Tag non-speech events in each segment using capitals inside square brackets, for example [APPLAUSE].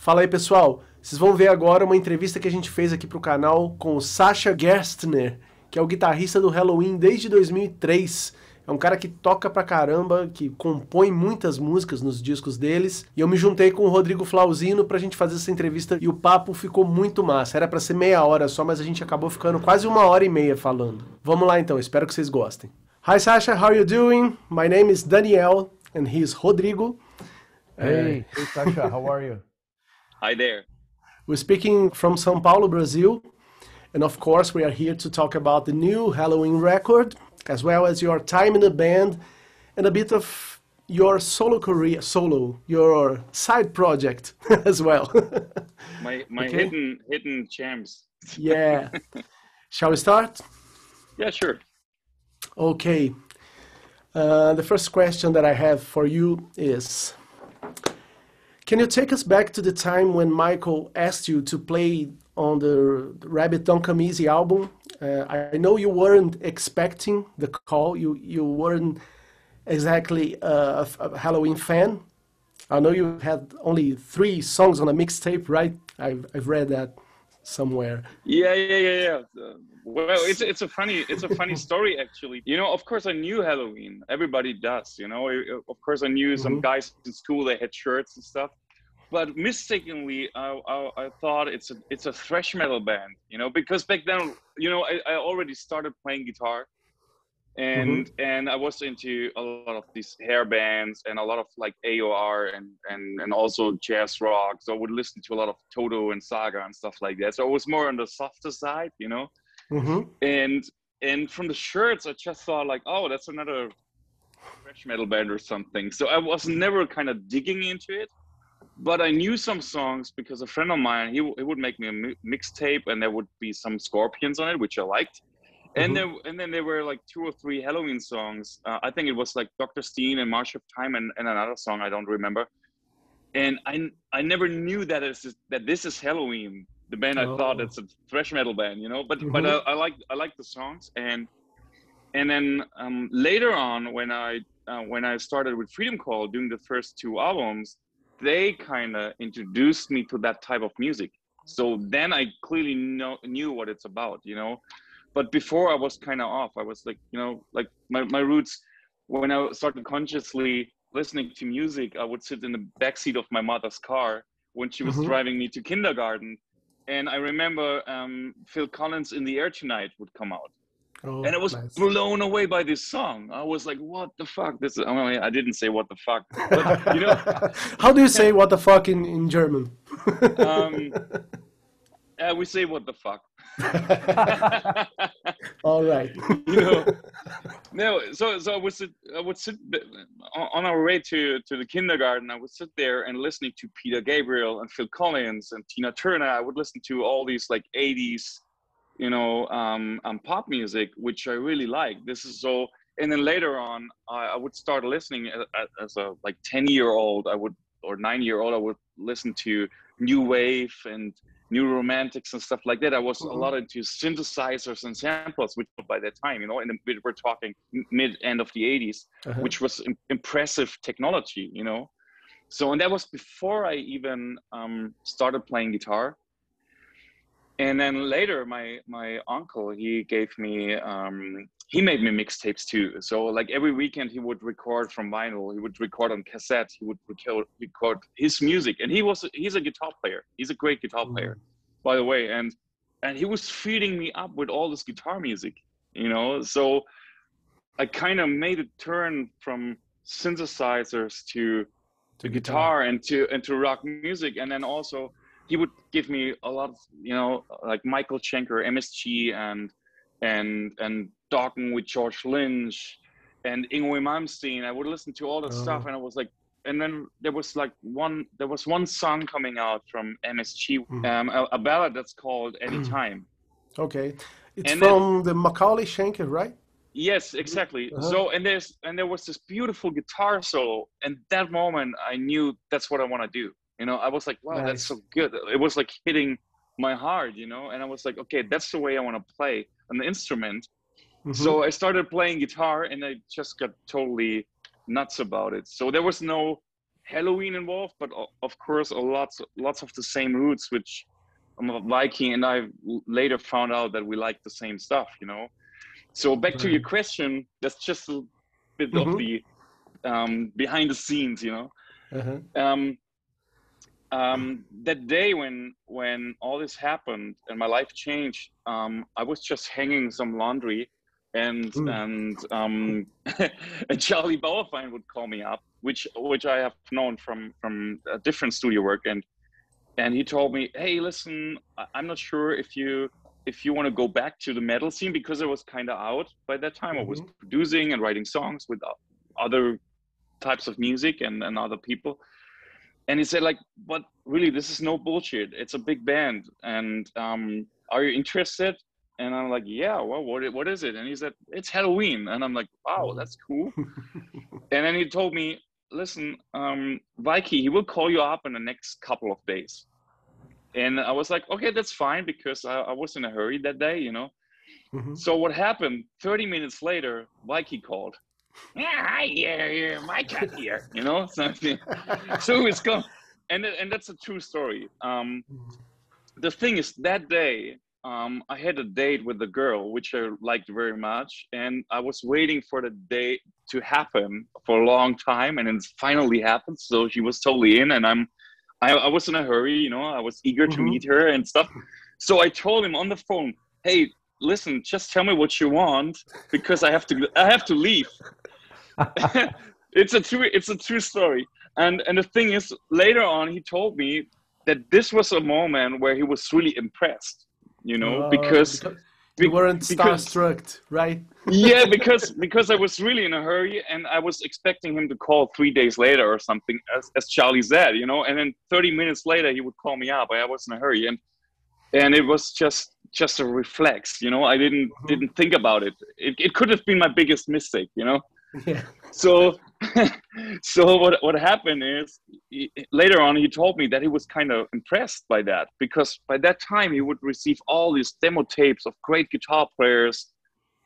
Fala aí, pessoal. Vocês vão ver agora uma entrevista que a gente fez aqui pro canal com o Sasha Gerstner, que é o guitarrista do Halloween desde 2003. É um cara que toca pra caramba, que compõe muitas músicas nos discos deles. E eu me juntei com o Rodrigo Flauzino pra gente fazer essa entrevista e o papo ficou muito massa. Era para ser meia hora só, mas a gente acabou ficando quase uma hora e meia falando. Vamos lá então, espero que vocês gostem. Hi Sasha, how are you doing? My name is Daniel and he's Rodrigo. Hey, hey Sasha, how are you? Hi there. We're speaking from Sao Paulo, Brazil. And of course, we are here to talk about the new Helloween record, as well as your time in the band and a bit of your solo career, solo, your side project [LAUGHS] as well. [LAUGHS] my my okay? hidden hidden gems. [LAUGHS] yeah. Shall we start? Yeah, sure. Okay. Uh, the first question that I have for you is can you take us back to the time when Michael asked you to play on the Rabbit Don't Come Easy album? Uh, I know you weren't expecting the call. You you weren't exactly a, a, Helloween fan. I know you had only three songs on a mixtape, right? I've I've read that somewhere. Yeah, yeah, yeah, yeah. Well, it's it's a funny it's a funny story actually. You know, of course I knew Helloween. Everybody does. You know, of course I knew some mm -hmm. guys in school. They had shirts and stuff but mistakenly I, I, I, thought it's a it's a thrash metal band you know because back then you know i, I already started playing guitar. And mm-hmm. and i was into a lot of these hair bands and a lot of like aor and and and also jazz rock. So i would listen to a lot of toto and saga and stuff like that. So it was more on the softer side you know? Mm-hmm. and and from the shirts i just thought like oh that's another thrash metal band or something. So i was never kind of digging into it but I knew some songs because a friend of mine he, he would make me a mixtape and there would be some Scorpions on it, which I liked. And mm-hmm. then and then there were like two or three Helloween songs. Uh, I think it was like Dr. Stein and March of Time and, and another song I don't remember. And I I never knew that it's that this is Helloween, the band oh. I thought oh. it's a thrash metal band, you know. But mm-hmm. but I, I like I like the songs and and then um, later on when I uh, when I started with Freedom Call doing the first two albums, they kind of introduced me to that type of music. So then I clearly know, knew what it's about, you know. But before I was kind of off. I was like, you know, like my, my roots, when I started consciously listening to music, I would sit in the backseat of my mother's car when she was mm-hmm. driving me to kindergarten. And I remember um, Phil Collins in the air tonight would come out. Oh, and I was nice. blown away by this song. I was like, "What the fuck?" This is, I, mean, I didn't say "what the fuck," but, you know. [LAUGHS] How do you say "what the fuck" in in German? um, [LAUGHS] uh, we say "what the fuck." [LAUGHS] All right. you know, no. So so I would sit I would sit on our way to to the kindergarten. I would sit there and listening to Peter Gabriel and Phil Collins and Tina Turner. I would listen to all these like '80s you know, um, um, pop music, which I really like. This is so, and then later on, I, I would start listening as, as a like 10 year old, I would, or nine year old, I would listen to new wave and new romantics and stuff like that. I was mm-hmm. a lot into synthesizers and samples, which by that time, you know, and we're talking mid end of the 80s, uh-huh. which was impressive technology, you know. So, and that was before I even um, started playing guitar and then later my my uncle he gave me um, he made me mixtapes too. So like every weekend he would record from vinyl he would record on cassette he would record, record his music. And he was he's a guitar player. He's a great guitar mm. player by the way. And and he was feeding me up with all this guitar music you know? So i kind of made a turn from synthesizers to to guitar and to and to rock music. And then also he would give me a lot of you know like Michael Schenker, MSG, and and and talking with George Lynch and Yngwie Malmsteen. I would listen to all that oh. stuff, and I was like, and then there was like one there was one song coming out from MSG, mm. um, a, a, ballad that's called Anytime. [CLEARS THROAT] okay, it's and from the McAuley Schenker, right? Yes, exactly. Uh-huh. So and there's and there was this beautiful guitar solo, and that moment I knew that's what I want to do. You know, I was like, wow, nice. that's so good. It was like hitting my heart, you know, and I was like, okay, that's the way I want to play an instrument. Mm-hmm. So I started playing guitar and I just got totally nuts about it. So there was no Helloween involved, but of course, a lots lots of the same roots, which I'm a Viking, and I later found out that we like the same stuff, you know. So back to your question, that's just a bit mm-hmm. of the um, behind the scenes, you know. Uh-huh. Um, um, that day when when all this happened and my life changed, um, I was just hanging some laundry, and mm. and um, [LAUGHS] and Charlie Bauerfeind would call me up, which which I have known from from a different studio work, and and he told me, hey, listen, I'm not sure if you if you want to go back to the metal scene because it was kind of out by that time. Mm-hmm. I was mm-hmm. producing and writing songs with other types of music and, and other people and he said like but really this is no bullshit. It's a big band. And um, are you interested? And i'm like yeah well what, what is it? And he said it's helloween. And i'm like wow mm. that's cool. [LAUGHS] And then he told me listen um Weiki, he will call you up in the next couple of days. And i was like okay that's fine because i, I was in a hurry that day you know? Mm-hmm. so what happened 30 minutes later Weiki called yeah, hi, yeah, yeah, my cat here, you know, something. [LAUGHS] so it's gone, and and that's a true story. Um, the thing is, that day, um, I had a date with a girl which I liked very much, and I was waiting for the date to happen for a long time, and it finally happened. So she was totally in, and I'm, I, I was in a hurry, you know, I was eager to mm-hmm. meet her and stuff. So I told him on the phone, "Hey, listen, just tell me what you want because I have to I have to leave. [LAUGHS] it's a true it's a true story. And and the thing is later on he told me that this was a moment where he was really impressed, you know, uh, because, because you weren't starstruck, right? yeah, [LAUGHS] because because I was really in a hurry and I was expecting him to call three days later or something, as, as Charlie said, you know. And then 30 minutes later, he would call me up. I was in a hurry, and and it was just just a reflex you know i didn't mm-hmm. didn't think about it. it it could have been my biggest mistake you know yeah. so [LAUGHS] so what what happened is he, later on he told me that he was kind of impressed by that because by that time he would receive all these demo tapes of great guitar players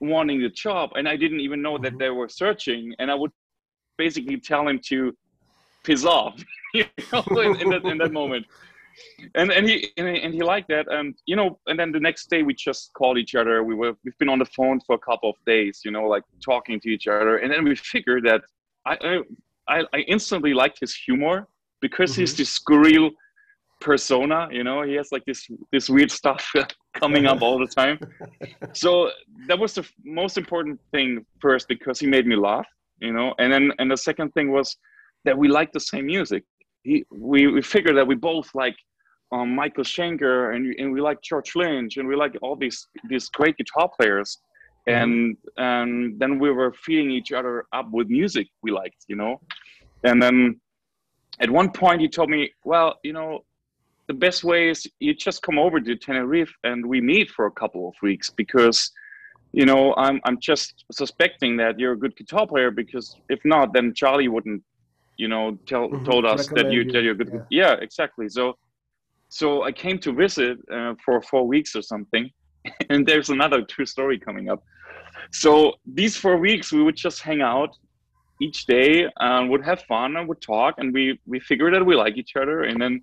wanting the job and i didn't even know mm-hmm. that they were searching and i would basically tell him to piss off [LAUGHS] you know in, in, that, in that moment and and he and he liked that. And you know and then the next day we just called each other. We were we've been on the phone for a couple of days you know like talking to each other. And then we figured that i i, I instantly liked his humor because mm-hmm. he's this scurril persona you know. He has like this this weird stuff [LAUGHS] coming up all the time. [LAUGHS] So that was the most important thing first because he made me laugh you know. And then and the second thing was that we liked the same music he, we, we figured that we both like um, Michael Schenker and, and we like George Lynch and we like all these these great guitar players mm-hmm. and and then we were feeding each other up with music we liked you know and then at one point he told me well you know the best way is you just come over to Tenerife and we meet for a couple of weeks because you know I'm I'm just suspecting that you're a good guitar player because if not then Charlie wouldn't you know tell, mm-hmm. told us that you that you're good yeah. yeah. exactly so so i came to visit uh, for four weeks or something [LAUGHS] and there's another true story coming up so these four weeks we would just hang out each day and would have fun and would talk and we we figured that we like each other and then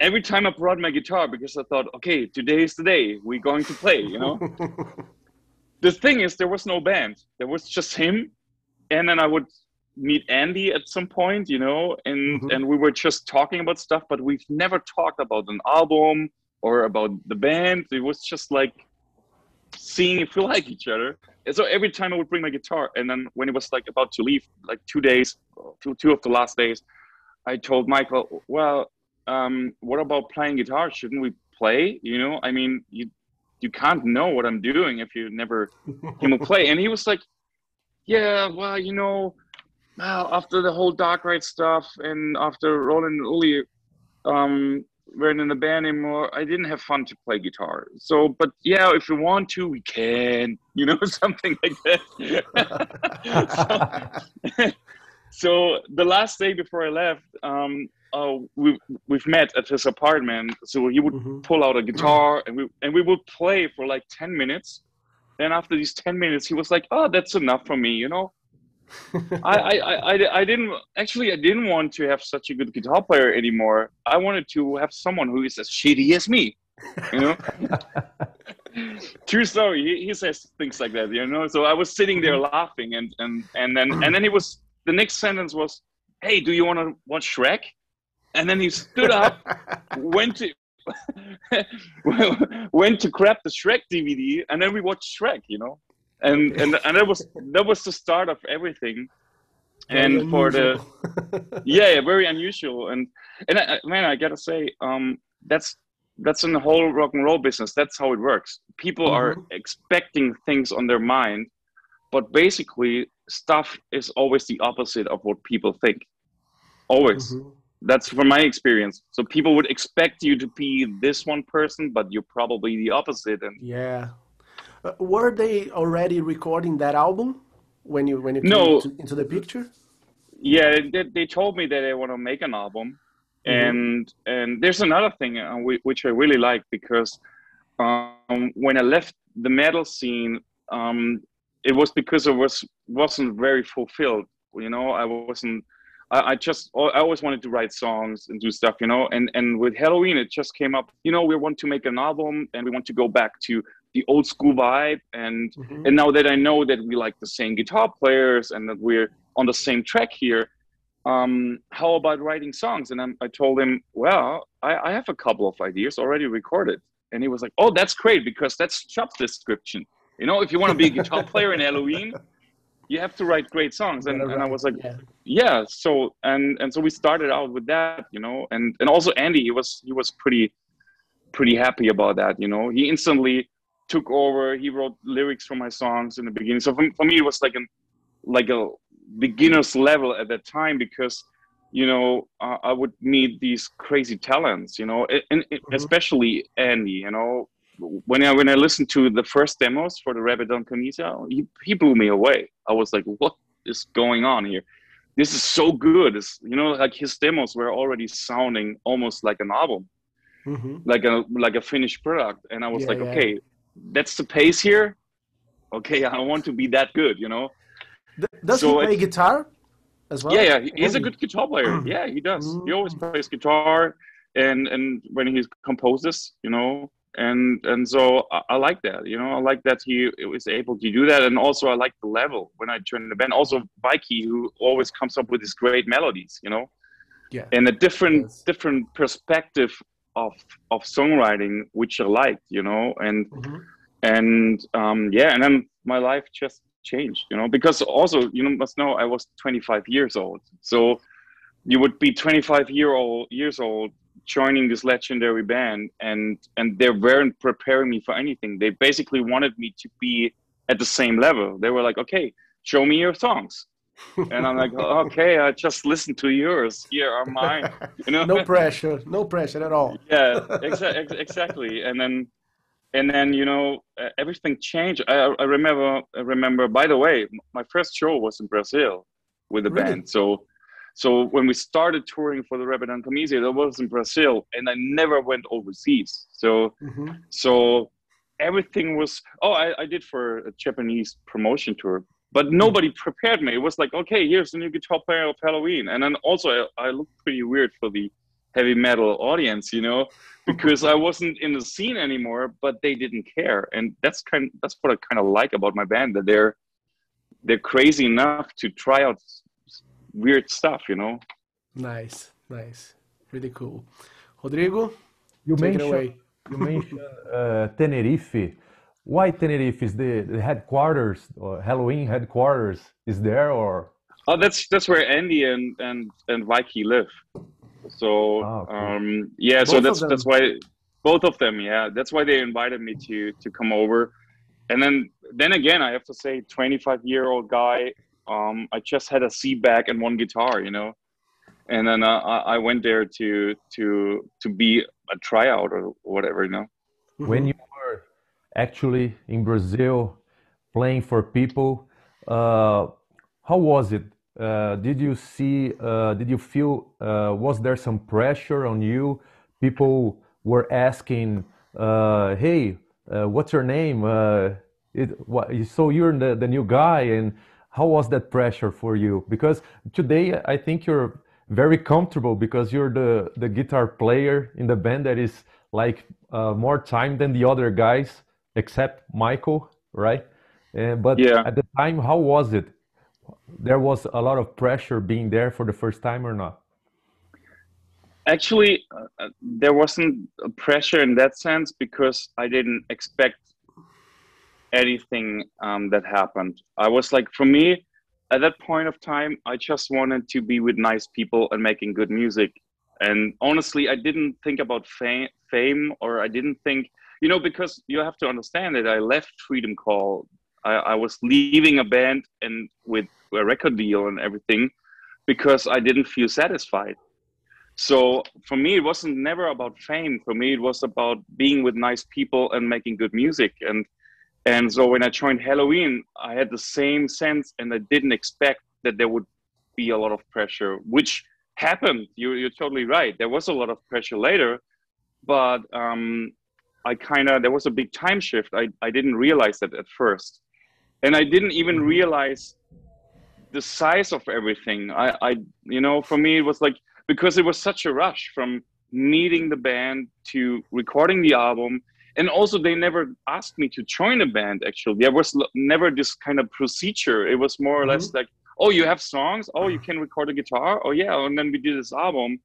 every time i brought my guitar because i thought okay today is the day we're going to play you know [LAUGHS] the thing is there was no band there was just him and then i would meet Andy at some point, you know, and mm-hmm. and we were just talking about stuff, but we've never talked about an album or about the band. It was just like seeing if we like each other. And so every time I would bring my guitar, and then when it was like about to leave, like two days, two two of the last days, I told Michael, well, um, what about playing guitar? Shouldn't we play? You know, I mean, you you can't know what I'm doing if you never know play. And he was like, yeah, well, you know well, after the whole dark ride stuff and after Roland and Uli um, weren't in the band anymore, I didn't have fun to play guitar. So, but yeah, if we want to, we can, you know, [LAUGHS] something like that. [LAUGHS] so, [LAUGHS] so, the last day before I left, um, uh, we we've met at his apartment. So he would mm-hmm. pull out a guitar and we and we would play for like ten minutes. And after these ten minutes, he was like, "Oh, that's enough for me," you know I, I, I, I didn't actually I didn't want to have such a good guitar player anymore. I wanted to have someone who is as shitty as me. You know? [LAUGHS] True story. He, he says things like that, you know. So I was sitting there mm-hmm. laughing and and and then and then he was the next sentence was, Hey, do you wanna watch Shrek? And then he stood up, [LAUGHS] went to [LAUGHS] went to grab the Shrek DVD, and then we watched Shrek. You know, and and and that was that was the start of everything. Very and for the [LAUGHS] yeah, yeah, very unusual. And and I, I- man, I gotta say, um, that's that's in the whole rock and roll business. That's how it works. People are Mhm. expecting things on their mind, but basically, stuff is always the opposite of what people think. Always Mhm. that's from my experience so people would expect you to be this one person but you're probably the opposite and Yeah. Uh, were they already recording that album when you when you came No. to- into the picture? yeah they, they told me that they want to make an album Mhm. and and there's another thing uh, which i really like because um, when i left the metal scene um, it was because i was wasn't very fulfilled you know i wasn't I, I just I always wanted to write songs and do stuff, you know. And and with Helloween, it just came up. You know, we want to make an album and we want to go back to the old school vibe. And Mhm. and now that I know that we like the same guitar players and that we're on the same track here, um, how about writing songs? And I'm, I told him, well, I, I have a couple of ideas already recorded. And he was like, oh, that's great because that's job description. You know, if you want to be a guitar [LAUGHS] player in Helloween, you have to write great songs. And, and I was like, yeah. yeah so and and so we started out with that you know and and also andy he was he was pretty pretty happy about that you know he instantly took over he wrote lyrics for my songs in the beginning so for, for me it was like an like a beginner's level at that time because you know uh, i would meet these crazy talents you know and, and Mhm. especially andy you know when I when I listened to the first demos for the Rabbit Don't Come Easy, he, he blew me away. I was like, "What is going on here? This is so good." It's, you know, like his demos were already sounding almost like an album, Mhm. like a like a finished product. And I was Yeah, like, yeah. "Okay, that's the pace here. Okay, I want to be that good." You know? Does So he play guitar as well? yeah, yeah. He's a good guitar player. Yeah, he does. He always Mm. plays guitar, and and when he composes, you know, and and so I, I like that. You know, I like that he was able to do that, and also I like the level when I joined the band. Also, Weiki, who always comes up with these great melodies. You know, Yeah. and a different Yes. different perspective of of songwriting, which I liked. You know, and Mhm. and um, yeah, and then my life just changed, you know, because also you know, must know I was 25 years old, so you would be 25 year old years old joining this legendary band, and and they weren't preparing me for anything. They basically wanted me to be at the same level. They were like, okay, show me your songs. And I'm like, okay, I just listened to yours. Here are mine. [LAUGHS] You know, no pressure, no pressure at all. yeah exa- ex- exactly and then and then you know uh, everything changed I, I remember i remember by the way my first show was in brazil with the Really? band so so when we started touring for the Rabbit Don't Come Easy, that was in brazil and i never went overseas so Mhm. so everything was oh I, I did for a japanese promotion tour but nobody prepared me it was like okay here's the new guitar player of helloween and then also i, I looked pretty weird for the heavy metal audience you know [LAUGHS] because i wasn't in the scene anymore but they didn't care and that's kind that's what i kind of like about my band that they're they're crazy enough to try out s- s- weird stuff you know Nice, nice, really cool. Rodrigo, You take it mentioned away. you mentioned uh, Tenerife. Why Tenerife is the, the headquarters or Helloween headquarters is there or Oh, that's that's where Andy and and and Weiki live. So Ah, cool. um, yeah, so Both of that's that's why both of them. Yeah, that's why they invited me to to come over. And then then again, I have to say, 25 year old guy. Um, I just had a C back and one guitar, you know, and then uh, I I went there to to to be a tryout or whatever, you know. when you were actually in Brazil playing for people, uh, how was it? Uh, did you see, uh, did you feel, uh, was there some pressure on you? People were asking, uh, hey, uh, what's your name? It, what, so you're the, the new guy and how was that pressure for you? Because today I think you're very comfortable because you're the the guitar player in the band that is like uh, more time than the other guys except Michael, right? Uh, but yeah. at the time, how was it? There was a lot of pressure being there for the first time or not? Actually, uh, uh there wasn't pressure in that sense because I didn't expect anything um, that happened. I was like, for me, at that point of time, I just wanted to be with nice people and making good music. And honestly, I didn't think about fame, fame or I didn't think, you know, because you have to understand that I left Freedom Call. I, I was leaving a band and with a record deal and everything because I didn't feel satisfied. So for me, it wasn't never about fame. For me, it was about being with nice people and making good music. And and so when I joined Helloween, I had the same sense, and I didn't expect that there would be a lot of pressure, which happened. You're, you're totally right. There was a lot of pressure later, but um, I kind of, there was a big time shift. I, I didn't realize that at first. And I didn't even mm-hmm. realize the size of everything. I, I, you know, for me, it was like, because it was such a rush from meeting the band to recording the album and also they never asked me to join a band actually there was never this kind of procedure it was more or mm-hmm. less like oh you have songs oh you [SIGHS] can record a guitar oh yeah and then we did this album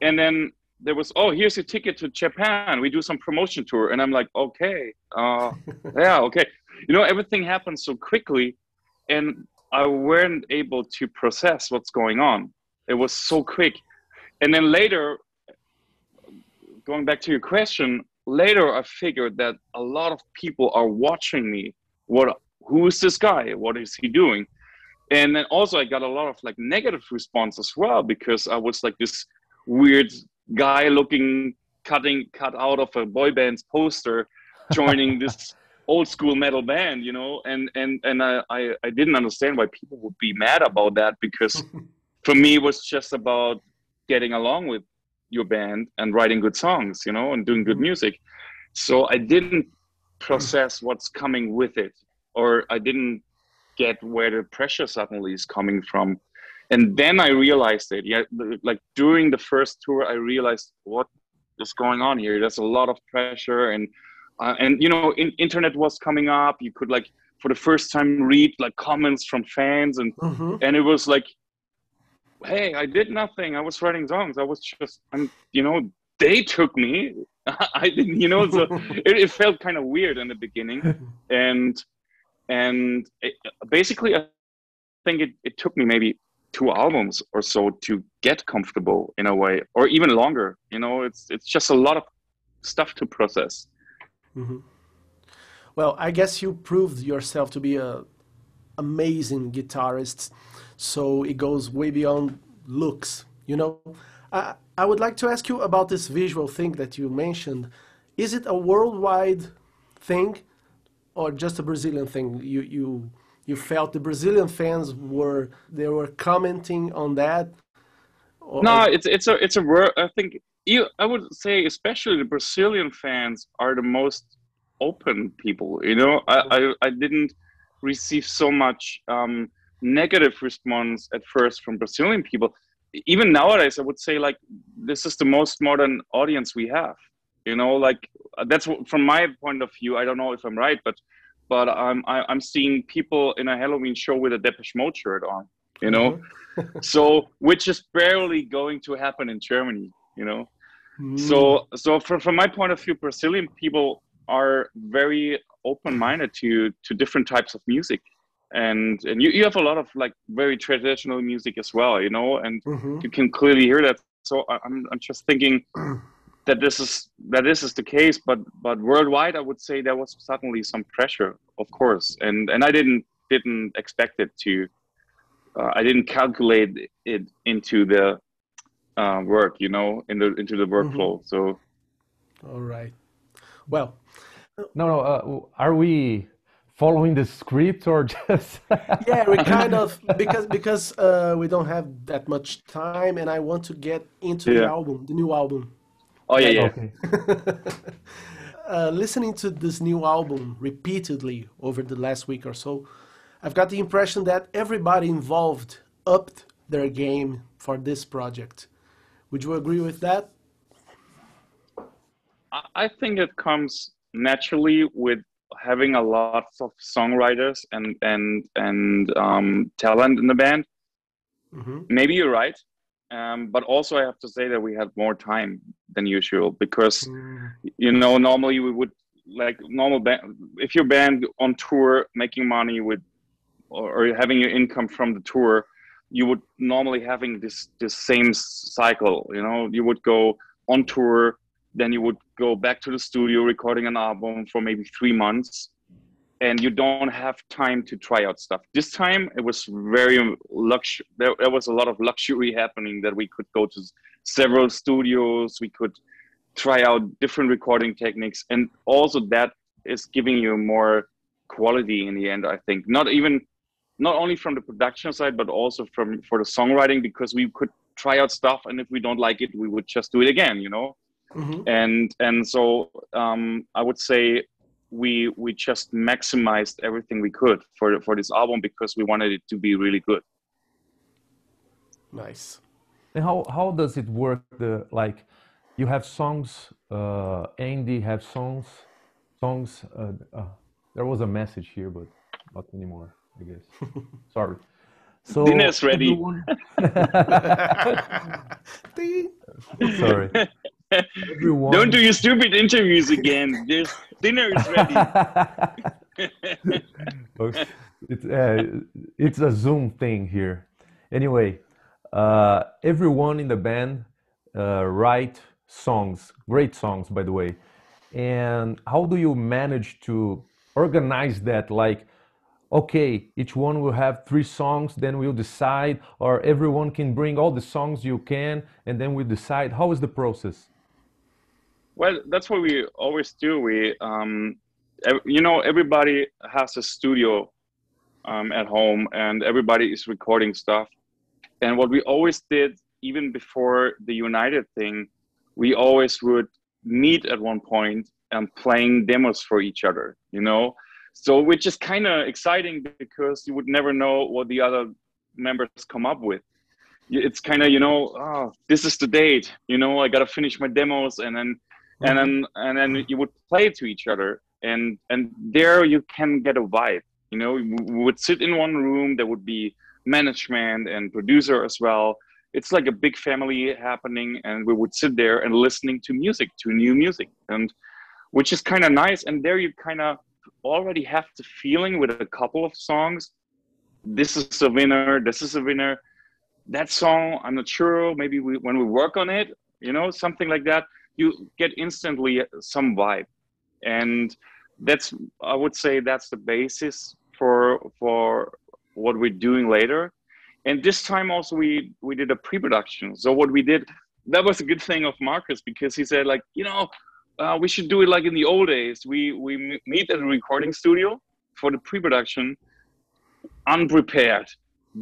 and then there was oh here's a ticket to japan we do some promotion tour and i'm like okay uh, [LAUGHS] yeah okay you know everything happened so quickly and i weren't able to process what's going on it was so quick and then later going back to your question later I figured that a lot of people are watching me. What who is this guy? What is he doing? And then also I got a lot of like negative response as well because I was like this weird guy looking cutting cut out of a boy band's poster joining [LAUGHS] this old school metal band you know and and and I, I i didn't understand why people would be mad about that because [LAUGHS] for me it was just about getting along with your band and writing good songs, you know, and doing good mm-hmm. music. So I didn't process what's coming with it, or I didn't get where the pressure suddenly is coming from. And then I realized it. Yeah, like during the first tour, I realized what is going on here. There's a lot of pressure, and uh, and you know, in, internet was coming up. You could like for the first time read like comments from fans, and mm-hmm. and it was like hey, I did nothing. I was writing songs. I was just, I'm, you know, they took me. [LAUGHS] I didn't, you know, so [LAUGHS] it, it, felt kind of weird in the beginning, [LAUGHS] and and it, basically, I think it, it took me maybe two albums or so to get comfortable in a way, or even longer. You know, it's it's just a lot of stuff to process. Mm-hmm. Well, I guess you proved yourself to be a amazing guitarist so it goes way beyond looks you know I, I would like to ask you about this visual thing that you mentioned is it a worldwide thing or just a brazilian thing you you you felt the brazilian fans were they were commenting on that or... no it's it's a it's a word i think you i would say especially the brazilian fans are the most open people you know i i, I didn't receive so much um, negative response at first from Brazilian people. Even nowadays, I would say like this is the most modern audience we have. You know, like that's from my point of view. I don't know if I'm right, but but I'm I, am i am seeing people in a Helloween show with a Depeche Mode shirt on. You know, mm-hmm. so which is barely going to happen in Germany. You know, mm. so so from from my point of view, Brazilian people are very open-minded to to different types of music and and you, you have a lot of like very traditional music as well you know and mm-hmm. you can clearly hear that so i'm, I'm just thinking [CLEARS THROAT] that this is that this is the case but but worldwide i would say there was suddenly some pressure of course and and i didn't didn't expect it to uh, i didn't calculate it into the uh, work you know in the into the workflow mm-hmm. so all right well no no uh, are we following the script or [LAUGHS] just yeah we kind of [LAUGHS] because because uh, we don't have that much time and i want to get into yeah. the album the new album oh yeah yeah okay. [LAUGHS] uh, listening to this new album repeatedly over the last week or so I've got the impression that everybody involved upped their game for this project. Would you agree with that? I think it comes naturally with having a lot of songwriters and and and um, talent in the band. Mm-hmm. Maybe you're right, um, but also I have to say that we had more time than usual because mm. you know normally we would like normal band if your band on tour making money with or, or having your income from the tour you would normally having this this same cycle you know you would go on tour then you would go back to the studio recording an album for maybe three months and you don't have time to try out stuff. This time it was very lux there, there was a lot of luxury happening that we could go to several studios we could try out different recording techniques and also that is giving you more quality in the end i think. Not even not only from the production side but also from for the songwriting because we could try out stuff and if we don't like it we would just do it again you know? Mm-hmm. and and so um, i would say we we just maximized everything we could for for this album because we wanted it to be really good nice and how how does it work the like you have songs uh andy have songs songs uh, uh, there was a message here but not anymore I guess. [LAUGHS] Sorry. So dinner's ready. [LAUGHS] [LAUGHS] Everyone... Sorry. Everyone... Don't do your stupid interviews again. This dinner is ready. [LAUGHS] it's uh, it's a Zoom thing here. Anyway, uh, everyone in the band uh, write songs, great songs, by the way. And how do you manage to organize that? Like okay, each one will have three songs, then we'll decide, or everyone can bring all the songs you can, and then we decide. How is the process? Well, that's what we always do. We, um, you know, everybody has a studio um, at home, and everybody is recording stuff. And what we always did, even before the United thing, we always would meet at one point and playing demos for each other. You know, so which is kind of exciting because you would never know what the other members come up with it's kind of you know oh this is the date you know i gotta finish my demos and then. And then mm-hmm. and then you would play to each other and and there you can get a vibe you know? We would sit in one room there would be management and producer as well. It's like a big family happening and we would sit there and listening to music to new music and which is kind of nice. And there you kind of already have the feeling with a couple of songs. This is a winner this is a winner. That song i'm not sure maybe we, when we work on it you know something like that you get instantly some vibe and that's i would say that's the basis for for what we're doing later and this time also we we did a pre-production so what we did that was a good thing of markus because he said like you know uh, we should do it like in the old days. We we meet at a recording studio for the pre-production, unprepared.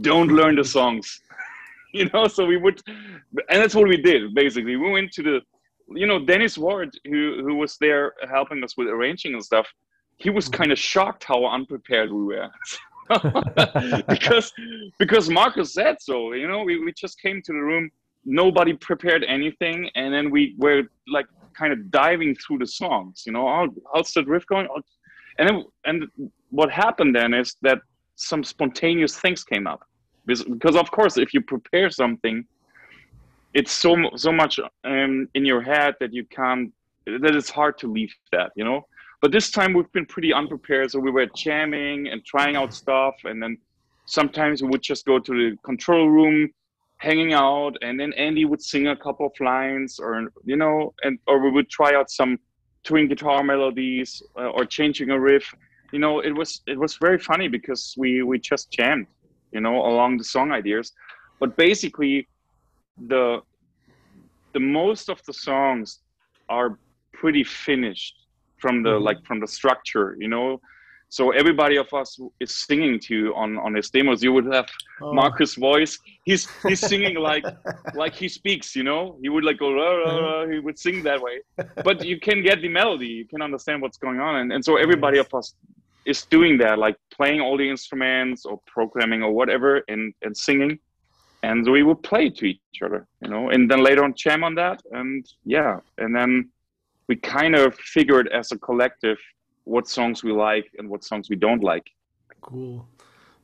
Don't learn the songs, [LAUGHS] you know. So we would, and that's what we did basically. We went to the, you know, Dennis Ward, who who was there helping us with arranging and stuff. He was mm-hmm. kind of shocked how unprepared we were. [LAUGHS] because because Markus said so. You know, we, we just came to the room, nobody prepared anything, and then we were like kind of diving through the songs. You know, oh, how's that riff going? Oh, and then, and what happened then is that some spontaneous things came up because, because of course, if you prepare something, it's so so much um, in your head that you can't that it's hard to leave that. You know. But this time we've been pretty unprepared, so we were jamming and trying out stuff, and then sometimes we would just go to the control room hanging out and then andy would sing a couple of lines or you know and or we would try out some twin guitar melodies uh, or changing a riff you know it was it was very funny because we we just jammed you know along the song ideas but basically the the most of the songs are pretty finished from the mm-hmm. like from the structure you know? So everybody of us is singing to on on his demos you would have oh. markus voice. He's he's singing like [LAUGHS] like he speaks you know? He would like go rah, rah, rah, he would sing that way. But you can get the melody you can understand what's going on. And, and so everybody of us is doing that, like playing all the instruments or programming or whatever, and and singing, and we would play to each other, you know, and then later on jam on that, and yeah, and then we kind of figured as a collective what songs we like and what songs we don't like. Cool.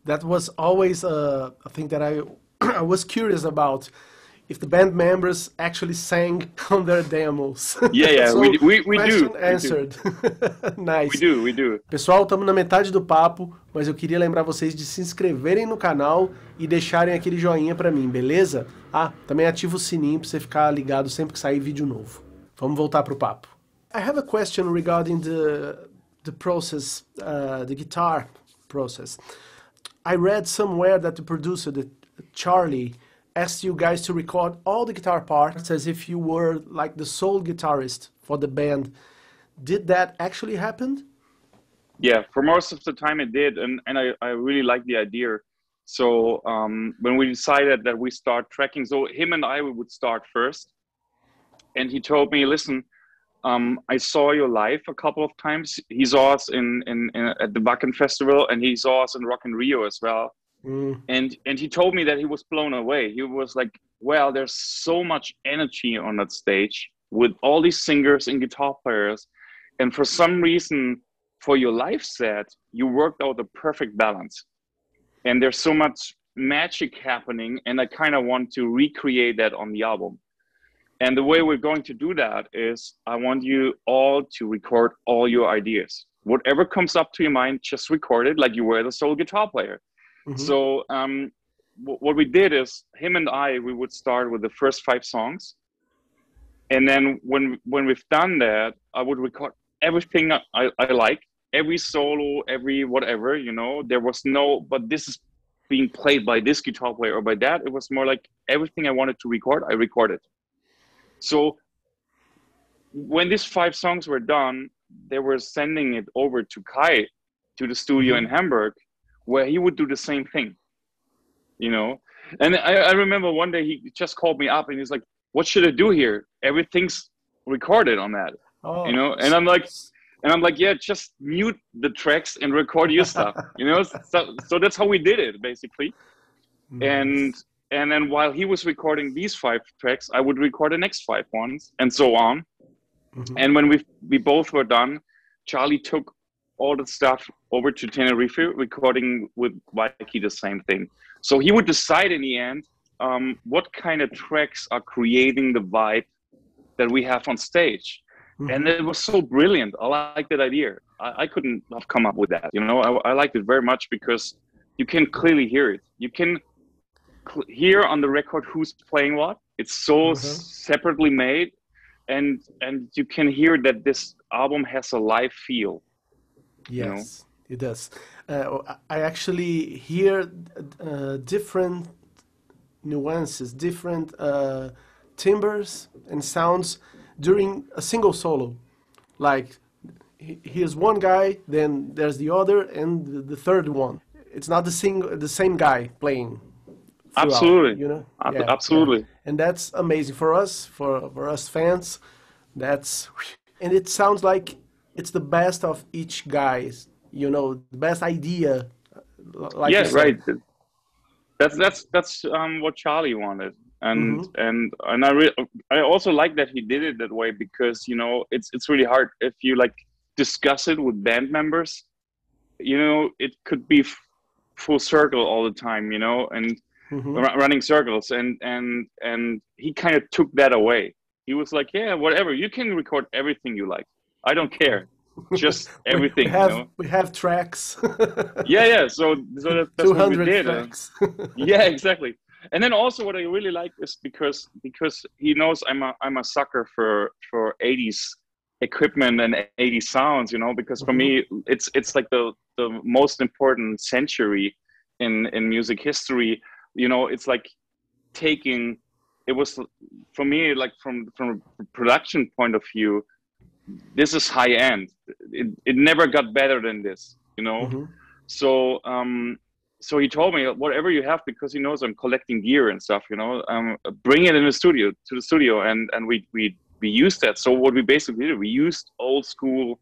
That was always uh, a thing that I [CLEARS THROAT] I was curious about if the band members actually sang [LAUGHS] on their demos. Yeah, yeah, [LAUGHS] so, we, we, we do. answered. We [LAUGHS] nice. We do, we do. Pessoal, estamos na metade do papo, mas eu queria lembrar vocês de se inscreverem no canal e deixarem aquele joinha para mim, beleza? Ah, também ativa o sininho para você ficar ligado sempre que sair vídeo novo. Vamos voltar pro papo. I have a question regarding the the process, uh, the guitar process. I read somewhere that the producer, the Charlie, asked you guys to record all the guitar parts as if you were like the sole guitarist for the band. Did that actually happen? Yeah, for most of the time it did, and and I, I really like the idea. So um, when we decided that we start tracking, so him and I would start first, and he told me, listen, um, I saw you live a couple of times. He saw us in, in, in at the Wacken Festival, and he saw us in Rock in Rio as well. Mm. And and he told me that he was blown away. He was like, "Well, there's so much energy on that stage with all these singers and guitar players, and for some reason, for your live set, you worked out the perfect balance. And there's so much magic happening, and I kind of want to recreate that on the album." And the way we're going to do that is I want you all to record all your ideas. Whatever comes up to your mind, just record it like you were the sole guitar player. Mm-hmm. So um, w- what we did is him and I, we would start with the first five songs. And then when when we've done that, I would record everything I, I like, every solo, every whatever, you know. There was no, but this is being played by this guitar player or by that. It was more like everything I wanted to record, I recorded. So when these five songs were done, they were sending it over to Kai to the studio mm-hmm. in Hamburg, where he would do the same thing. You know, and I, I remember one day he just called me up and he's like, "What should I do here? Everything's recorded on that." Oh, you know, and I'm like, and I'm like, yeah, just mute the tracks and record your stuff. [LAUGHS] You know, so, so that's how we did it basically. Nice. And and then while he was recording these five tracks i would record the next five ones and so on mm-hmm. and when we we both were done charlie took all the stuff over to tenerife recording with Weiki the same thing so he would decide in the end um, what kind of tracks are creating the vibe that we have on stage mm-hmm. and it was so brilliant i like that idea I, I, couldn't have come up with that you know I, I liked it very much because you can clearly hear it you can here on the record who's playing what. It's so mm-hmm. separately made, and and you can hear that this album has a live feel. Yes, you know? it does. Uh, I actually hear uh, different nuances, different uh, timbres and sounds during a single solo. Like here's one guy, then there's the other, and the third one. It's not the sing the same guy playing absolutely you know yeah, absolutely yeah. and that's amazing for us for for us fans that's and it sounds like it's the best of each guy's you know the best idea like yeah right. That's that's that's um, what charlie wanted. And mm-hmm. and and i re- i also like that he did it that way because you know it's it's really hard. If you like discuss it with band members you know it could be f- full circle all the time you know and mm-hmm. r- running circles. And and and he kind of took that away. He was like yeah whatever. You can record everything you like i don't care just [LAUGHS] everything we have you know? we have tracks [LAUGHS] yeah yeah so so that, that's what we did tracks. [LAUGHS] yeah exactly and then also what i really like is because because he knows i'm a i'm a sucker for for 80s equipment and 80s sounds you know because for mm-hmm. me it's it's like the the most important century in in music history you know it's like taking it was for me like from from a production point of view this is high end it, it never got better than this you know mm-hmm. so um so he told me whatever you have because he knows i'm collecting gear and stuff you know um bring it in the studio to the studio and and we we we used that so what we basically did we used old school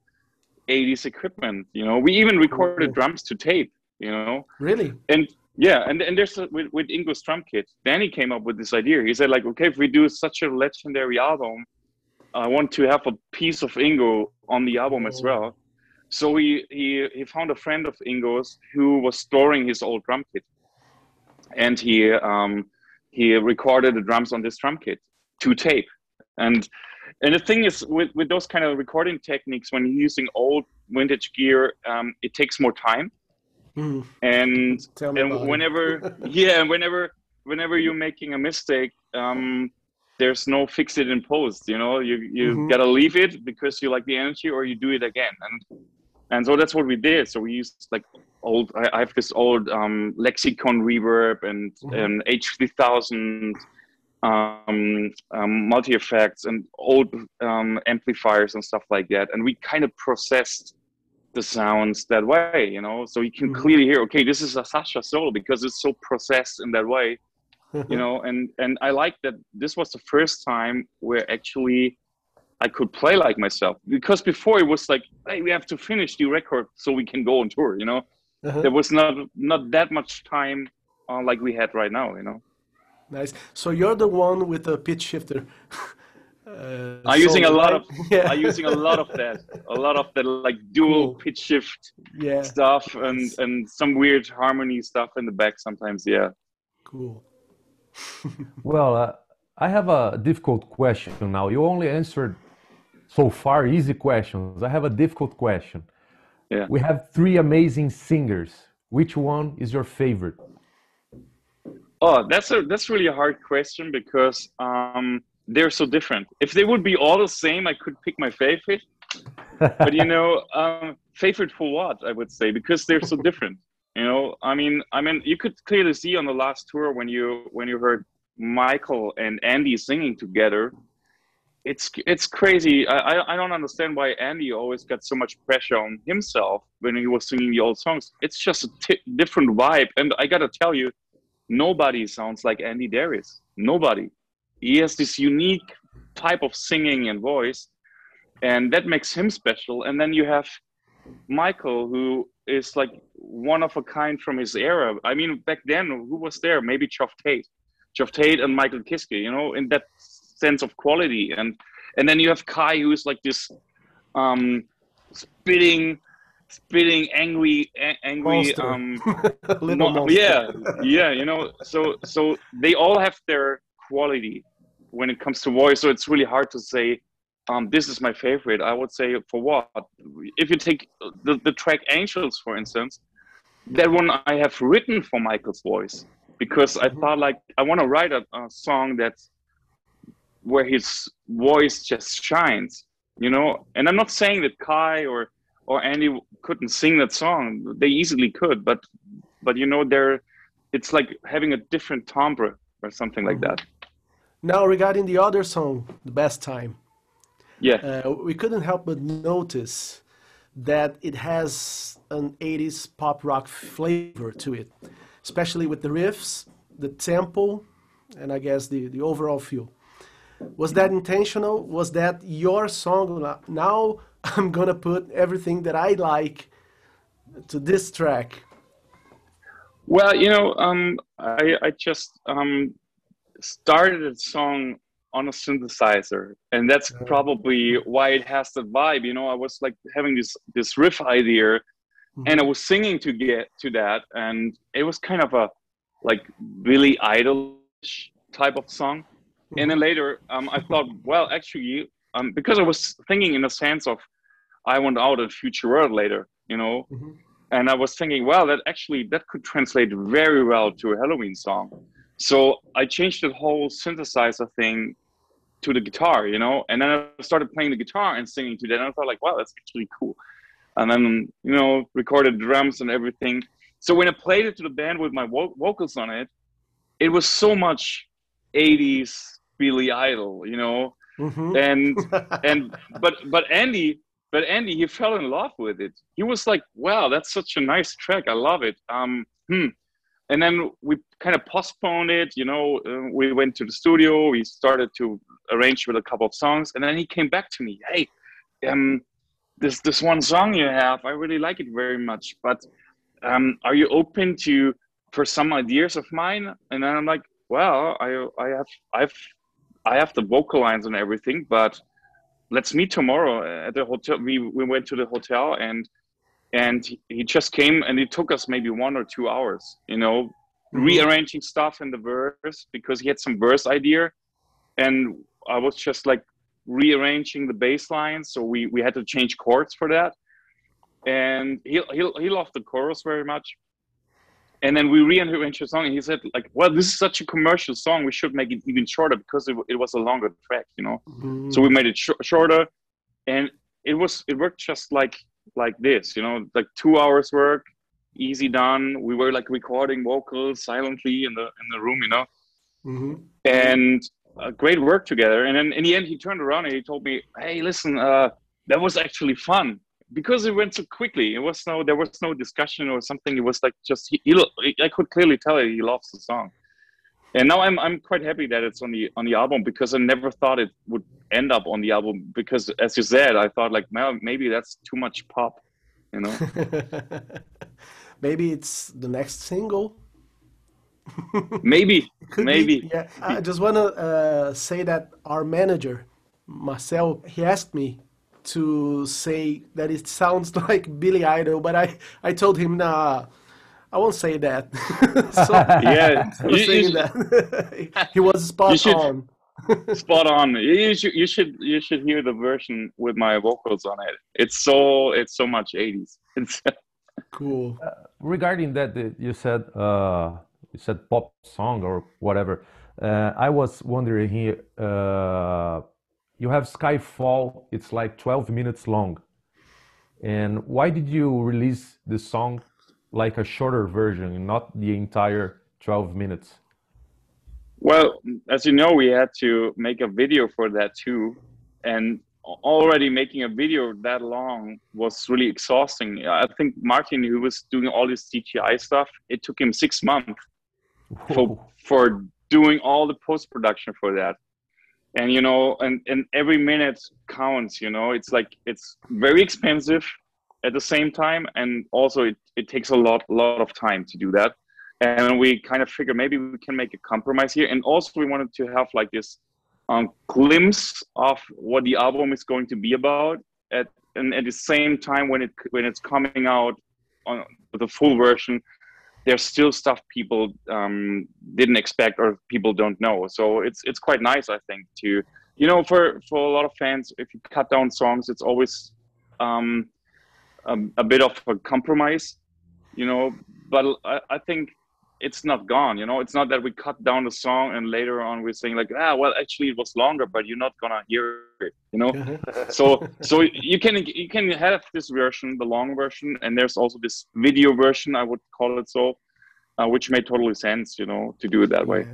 80s equipment. You know, we even recorded drums to tape. You know, really, and yeah, and and there's a, with with Ingo's drum kit. Danny came up with this idea. He said like, okay, if we do such a legendary album, I want to have a piece of Ingo on the album as well. So he he he found a friend of Ingo's who was storing his old drum kit, and he um he recorded the drums on this drum kit to tape. And and the thing is with with those kind of recording techniques when you're using old vintage gear um, it takes more time. Mm. and Tell me about and whenever [LAUGHS] yeah whenever whenever you're making a mistake um there's no fix it in post you know you you Mhm. gotta leave it because you like the energy or you do it again and and so that's what we did so we used like old i, I have this old um lexicon reverb and Mhm. an h3000 um, um multi effects and old um amplifiers and stuff like that and we kind of processed the sounds that way, you know. So you can Mhm. clearly hear, okay, this is a Sascha solo because it's so processed in that way, you know. And and I like that this was the first time where actually I could play like myself because before it was like, hey, we have to finish the record so we can go on tour, you know. Uh-huh. There was not not that much time uh, like we had right now, you know. Nice. So you're the one with the pitch shifter. [LAUGHS] Uh, I'm using a lot right? of [LAUGHS] yeah. I'm using a lot of that, a lot of that like dual Cool. pitch shift yeah. stuff and and some weird harmony stuff in the back sometimes. Yeah. Cool. Well, uh, I have a difficult question now. You only answered so far easy questions. I have a difficult question. Yeah. We have three amazing singers. Which one is your favorite? Oh, that's a that's really a hard question because um, they're so different. If they would be all the same, I could pick my favorite. [LAUGHS] But you know, um, favorite for what? I would say because they're so different. You know, I mean, I mean, you could clearly see on the last tour when you when you heard Michael and Andy singing together. It's it's crazy. I I- don't understand why Andy always got so much pressure on himself when he was singing the old songs. It's just a t- different vibe, and I gotta tell you, nobody sounds like Andy Deris. Nobody. He has this unique type of singing and voice, and that makes him special. And then you have Michael, who is like one of a kind from his era. I mean, back then, who was there? Maybe Geoff Tate, Geoff Tate and Michael Kiske. You know, in that sense of quality. And and then you have Kai, who is like this um, spitting, spitting, angry, a- angry. Monster. Um, [LAUGHS] Mo- yeah yeah you know so so they all have their quality when it comes to voice so it's really hard to say um, this is my favorite. I would say for what? If you take the, the track angels for instance that one i have written for michael's voice because i thought like i want to write a, a song that's where his voice just shines you know? And i'm not saying that kai or or andy couldn't sing that song. They easily could but but you know they're it's like having a different timbre or something like that. Now regarding the other song, the best time, yeah uh, we couldn't help but notice that it has an 80s pop rock flavor to it, especially with the riffs, the tempo, and I guess the, the overall feel. Was that intentional? Was that your song? Now [LAUGHS] I'm gonna put everything that I like to this track. well you know um i i just um started a song on a synthesizer. And that's probably why it has that vibe you know? I was like having this this riff idea and i was singing to get to that and it was kind of a like billy idol type of song. And then later um, i thought well actually um, because i was thinking in the sense of i want out a future world later you know? Mhm. and i was thinking well that actually that could translate very well to a helloween song. So i changed the whole synthesizer thing to the guitar you know? And then i started playing the guitar and singing to that and i thought like wow that's actually cool. And then you know recorded drums and everything. So when i played it to the band with my vo- vocals on it it was so much 80s billy idol you know? Mhm. and [LAUGHS] and but but andy but andy he fell in love with it. He was like wow that's such a nice track. I love it. Um hmm. And then we kind of postponed it you know uh, we went to the studio we started to arrange with a couple of songs and then he came back to me hey um this this one song you have, I really like it very much, but um, are you open to for some ideas of mine?" And then I'm like, "Well, I I have I've I have the vocal lines and everything, but let's meet tomorrow at the hotel." We we went to the hotel and and he just came and it took us maybe one or two hours, you know, mm-hmm. rearranging stuff in the verse because he had some verse idea, and I was just like rearranging the bass line, so we we had to change chords for that, and he he he loved the chorus very much. And then we rearranged the song, and he said, "Like, well, this is such a commercial song. We should make it even shorter because it, it was a longer track, you know. Mm-hmm. So we made it sh- shorter, and it was it worked just like like this, you know, like two hours work, easy done. We were like recording vocals silently in the in the room, you know, mm-hmm. and uh, great work together. And then in the end, he turned around and he told me, "Hey, listen, uh, that was actually fun." Because it went so quickly, it was no, there was no discussion or something. It was like just he, he I could clearly tell he loves the song and now I'm I'm quite happy that it's on the on the album because I never thought it would end up on the album because as you said I thought like well, maybe that's too much pop you know? [LAUGHS] Maybe it's the next single. [LAUGHS] Maybe maybe be, yeah. I just want to uh, say that our manager Marcel he asked me to say that it sounds [LAUGHS] like Billy Idol but I I told him nah I won't say that. [LAUGHS] so, yeah, you, you that. [LAUGHS] he was spot should, on. [LAUGHS] spot on. You should you should you should hear the version with my vocals on it. It's so it's so much 80s. Cool. Uh, regarding that, you said uh, you said pop song or whatever. Uh, I was wondering here. Uh, you have Skyfall. It's like 12 minutes long. And why did you release this song like a shorter version, not the entire 12 minutes? Well, as you know, we had to make a video for that too. And already making a video that long was really exhausting. I think Martin, who was doing all this CGI stuff, it took him six months [LAUGHS] for, for doing all the post production for that. And you know, and, and every minute counts, you know, it's like it's very expensive at the same time and also it, it takes a lot lot of time to do that. And we kind of figure maybe we can make a compromise here. And also we wanted to have like this um, glimpse of what the album is going to be about at and at the same time when it when it's coming out on the full version there's still stuff people um, didn't expect or people don't know. So it's it's quite nice i think to you know for for a lot of fans if you cut down songs it's always um, a, a bit of a compromise, you know. But I, I think it's not gone you know. It's not that we cut down the song and later on we're saying like ah well actually it was longer but you're not gonna hear it you know? [LAUGHS] So so you can you can have this version the long version and there's also this video version i would call it so uh, which made totally sense you know to do it that way.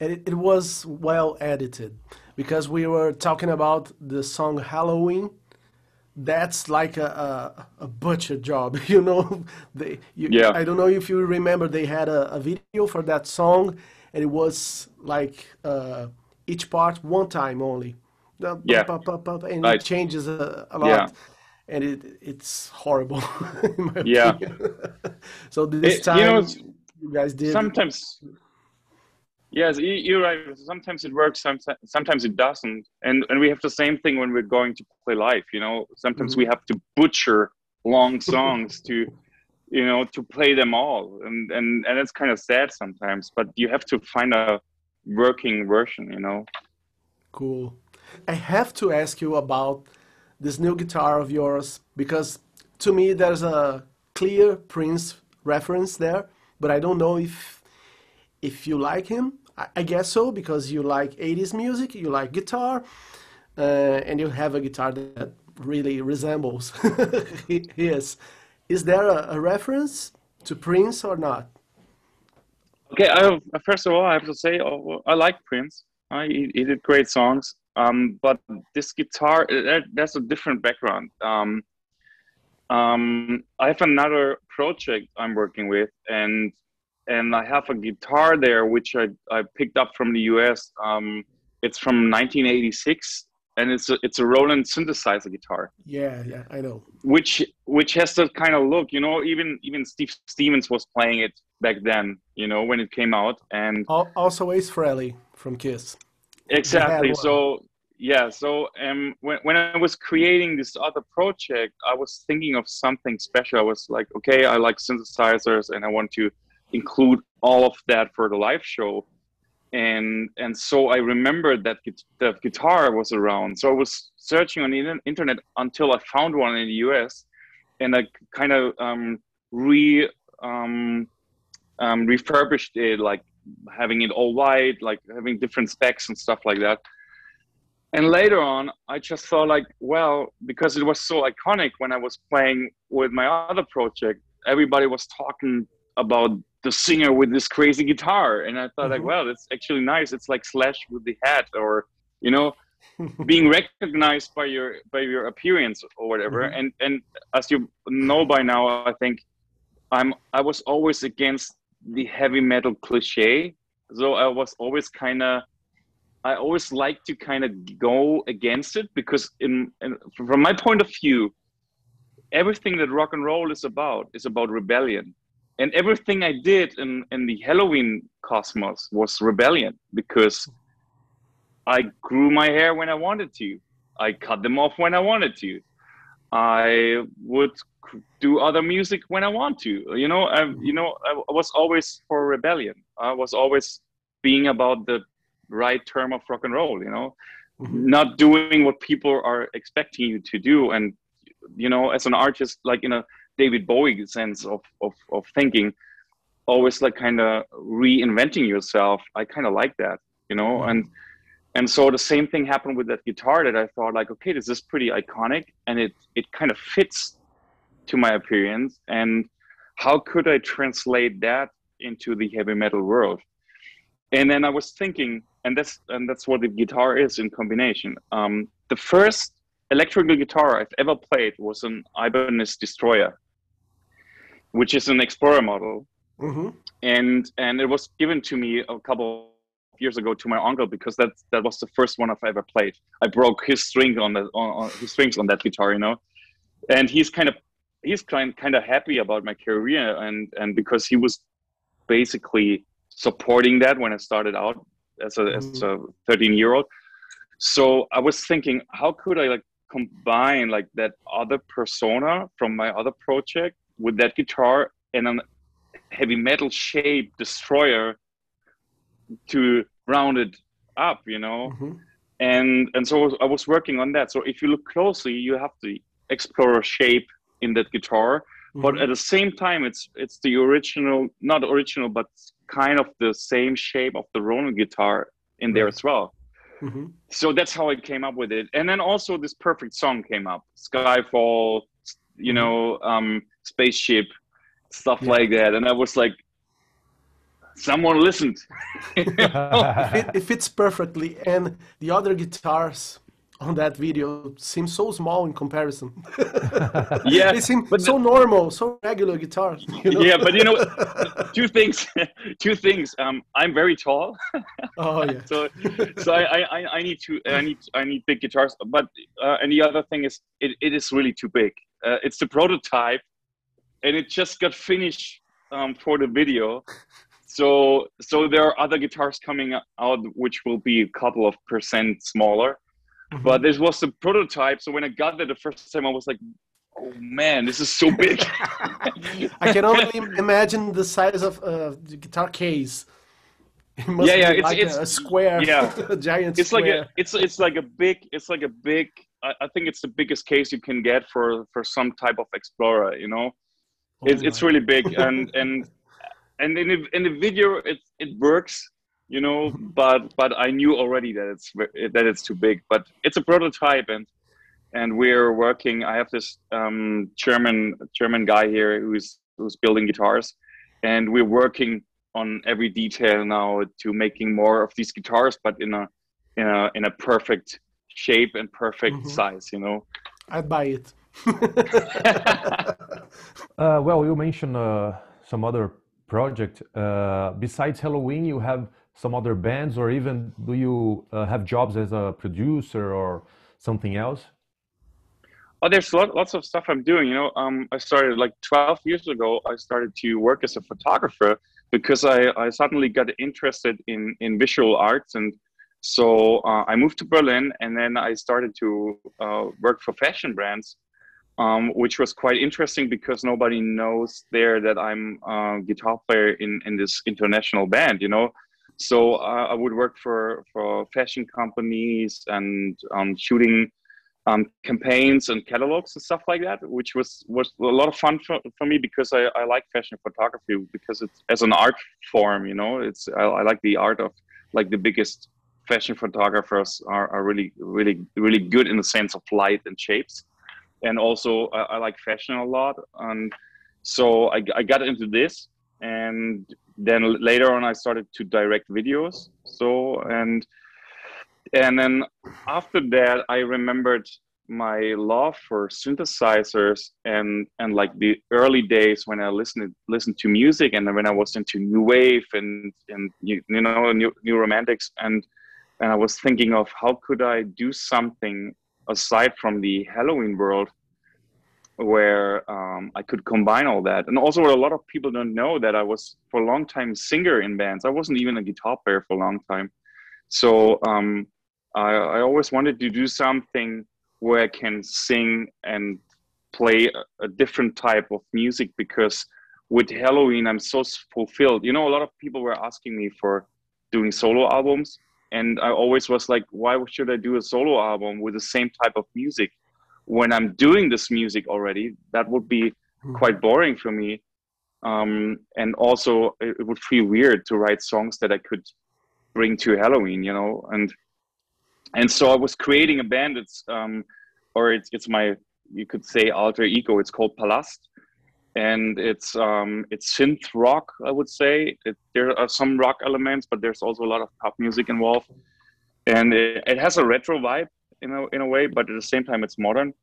And it, it was well edited because we were talking about the song halloween that's like a, a, a, butcher job [LAUGHS] you know? They you, yeah. I don't know if you remember they had a, a video for that song and it was like uh, each part one time only. Yeah. and it changes a, a lot yeah. and it it's horrible [LAUGHS] yeah. [LAUGHS] so this it, time you, know, you guys did sometimes Yes, you're right. Sometimes it works, sometimes it doesn't, and and we have the same thing when we're going to play live. You know, sometimes mm-hmm. we have to butcher long songs to, you know, to play them all, and and and it's kind of sad sometimes. But you have to find a working version. You know. Cool. I have to ask you about this new guitar of yours because to me there's a clear Prince reference there, but I don't know if if you like him. I, guess so because you like 80s music, you like guitar, uh, and you have a guitar that really resembles [LAUGHS] his. Is there a, a, reference to Prince or not? Okay, I, first of all, I have to say oh, I like Prince. Uh, he, he, did great songs, um, but this guitar that, that's a different background. Um, um, I have another project I'm working with, and and I have a guitar there which I, I picked up from the US. Um, it's from 1986, and it's a it's a Roland synthesizer guitar. Yeah, yeah, I know. Which which has that kind of look, you know. Even even Steve Stevens was playing it back then, you know, when it came out, and also Ace Frehley from Kiss. Exactly. So yeah, so um, when when I was creating this other project, I was thinking of something special. I was like, okay, I like synthesizers, and I want to include all of that for the live show and and so I remembered that that guitar was around. So I was searching on the internet until I found one in the U.S. and I kind of um, re um, um, refurbished it, like having it all white, like having different specs and stuff like that. And later on, I just thought like, well, because it was so iconic when I was playing with my other project, everybody was talking about the singer with this crazy guitar. And i thought mm-hmm. like well that's actually nice. It's like slash with the hat or you know being [LAUGHS] recognized by your by your appearance or whatever. Mm-hmm. and and as you know by now i think i'm i was always against the heavy metal cliche. So i was always kind of i always like to kind of go against it because in, in from my point of view everything that rock and roll is about is about rebellion and everything I did in, in the Helloween cosmos was rebellion because I grew my hair when I wanted to. I cut them off when I wanted to. I would do other music when I want to. You know, I, you know, I was always for rebellion. I was always being about the right term of rock and roll. You know, mm-hmm. not doing what people are expecting you to do. And you know, as an artist, like in a David Bowie sense of, of, of thinking, always like kind of reinventing yourself. I kind of like that, you know, mm-hmm. and and so the same thing happened with that guitar that I thought like, okay, this is pretty iconic and it it kind of fits to my appearance. And how could I translate that into the heavy metal world? And then I was thinking, and that's and that's what the guitar is in combination. Um, the first electrical guitar I've ever played was an Ibanez Destroyer which is an Explorer model. Mm-hmm. And and it was given to me a couple of years ago to my uncle because that that was the first one I've ever played. I broke his string on the on, on his strings on that guitar, you know, and he's kind of he's kind kind of happy about my career and and because he was basically supporting that when I started out as a mm-hmm. as a 13 year old. So I was thinking, how could I like combine like that other persona from my other project with that guitar and a heavy metal shape destroyer to round it up you know mm-hmm. and and so i was working on that so if you look closely you have the explorer shape in that guitar mm-hmm. but at the same time it's it's the original not original but kind of the same shape of the roland guitar in there as well mm-hmm. so that's how i came up with it and then also this perfect song came up skyfall you mm-hmm. know um spaceship, stuff yeah. like that. And I was like, someone listened. [LAUGHS] it, it, fits perfectly, and the other guitars on that video seem so small in comparison. [LAUGHS] yeah, they seem but so the, normal, so regular guitars. You know? Yeah, but you know, two things. [LAUGHS] two things. Um, I'm very tall. oh yeah. so, so I, I, I need to, I need, I need big guitars. But uh, and the other thing is, it, it is really too big. Uh, it's the prototype, and it just got finished um, for the video. So so there are other guitars coming out which will be a couple of percent smaller. Mm-hmm. But this was the prototype. So when I got there the first time, I was like, "Oh man, this is so big!" [LAUGHS] I can only imagine the size of uh, the guitar case. It must yeah, yeah, it's, like it's a square, yeah, [LAUGHS] a giant. It's square. like a, it's it's like a big, it's like a big. I, I think it's the biggest case you can get for for some type of Explorer. You know, it's, it's really big [LAUGHS] and and and in the, in the video it it works you know but but i knew already that it's that it's too big but it's a prototype and and we're working i have this um, german german guy here who's who's building guitars and we're working on every detail now to making more of these guitars but in a in a in a perfect shape and perfect mm-hmm. size you know? I'd buy it [LAUGHS] [LAUGHS] uh, well, you mentioned uh, some other project. Uh, besides Helloween, you have some other bands, or even do you uh, have jobs as a producer or something else? Oh, there's lots of stuff I'm doing. You know, um, I started like 12 years ago. I started to work as a photographer because I, I suddenly got interested in in visual arts, and so uh, I moved to Berlin, and then I started to uh, work for fashion brands, um, which was quite interesting because nobody knows there that I'm a guitar player in in this international band. You know, so uh, I would work for for fashion companies and um, shooting um, campaigns and catalogs and stuff like that, which was was a lot of fun for, for me because I, I like fashion photography because it's as an art form, you know, it's I, I like the art of like the biggest fashion photographers are, are really really really good in the sense of light and shapes, and also I, I like fashion a lot, and so I, I got into this, and then later on I started to direct videos, so and and then after that i remembered my love for synthesizers and and like the early days when i listened listened to music and when i was into new wave and and you, you know new, new romantics. And and i was thinking of how could i do something aside from the helloween world where um, I could combine all that. And also, what a lot of people don't know that I was for a long time singer in bands. I wasn't even a guitar player for a long time. So um, I, I always wanted to do something where I can sing and play a, a, different type of music because with Helloween I'm so fulfilled. You know, a lot of people were asking me for doing solo albums, and I always was like, why should I do a solo album with the same type of music when I'm doing this music already? That would be mm-hmm. quite boring for me. Um, and also, it, it would feel weird to write songs that I could bring to Helloween, you know, and and so I was creating a band. It's um, or it's it's my you could say alter ego. It's called Palast, and it's um, it's synth rock. I would say it, there are some rock elements, but there's also a lot of pop music involved, and it, it has a retro vibe in a in a way, but at the same time it's modern.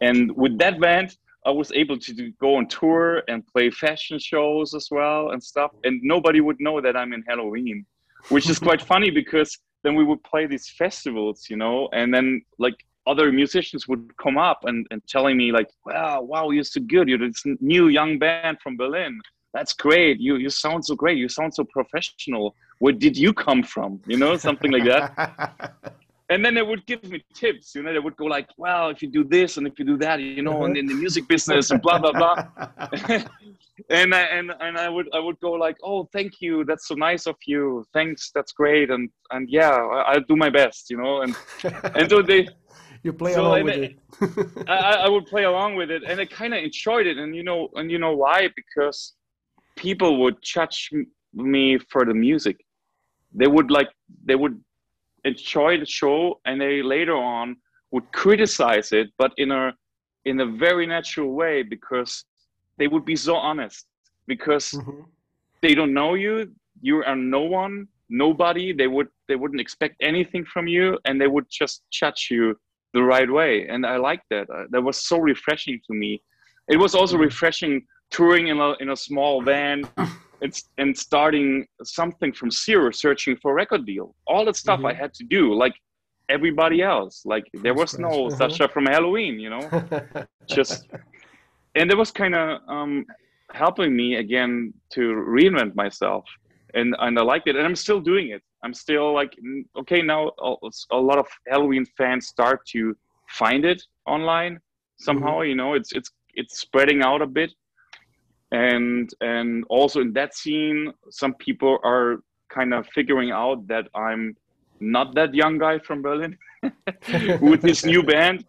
And with that band, I was able to do, go on tour and play fashion shows as well and stuff, and nobody would know that I'm in Helloween, which is [LAUGHS] quite funny because then we would play these festivals, you know, and then like other musicians would come up and, and telling me like, wow, wow, you're so good. You're this new young band from Berlin. That's great. You you sound so great. You sound so professional. Where did you come from? You know, something like that. [LAUGHS] and then they would give me tips. You know, they would go like, "Well, if you do this and if you do that, you know, and in the music business and blah blah blah." [LAUGHS] and I, and and I would I would go like, "Oh, thank you. That's so nice of you. Thanks. That's great." And and yeah, I, will do my best. You know, and and so they. You play so along with it. [LAUGHS] I, I would play along with it, and I kind of enjoyed it. And you know, and you know why? Because people would judge me for the music. They would like they would enjoy the show and they later on would criticize it but in a in a very natural way because they would be so honest because mm-hmm. they don't know you you are no one nobody they would they wouldn't expect anything from you and they would just judge you the right way and i liked that uh, that was so refreshing to me it was also mm-hmm. refreshing touring in a, in a small van [CLEARS THROAT] and, and starting something from zero, searching for record deal. All that stuff mm-hmm. I had to do, like everybody else. Like there was no uh-huh. Sascha from Helloween, you know, [LAUGHS] just and it was kind of um, helping me again to reinvent myself, and and I liked it, and I'm still doing it. I'm still like, okay, now a, lot of Helloween fans start to find it online somehow. Mm-hmm. You know, it's it's it's spreading out a bit and and also in that scene some people are kind of figuring out that i'm not that young guy from berlin [LAUGHS] with this new band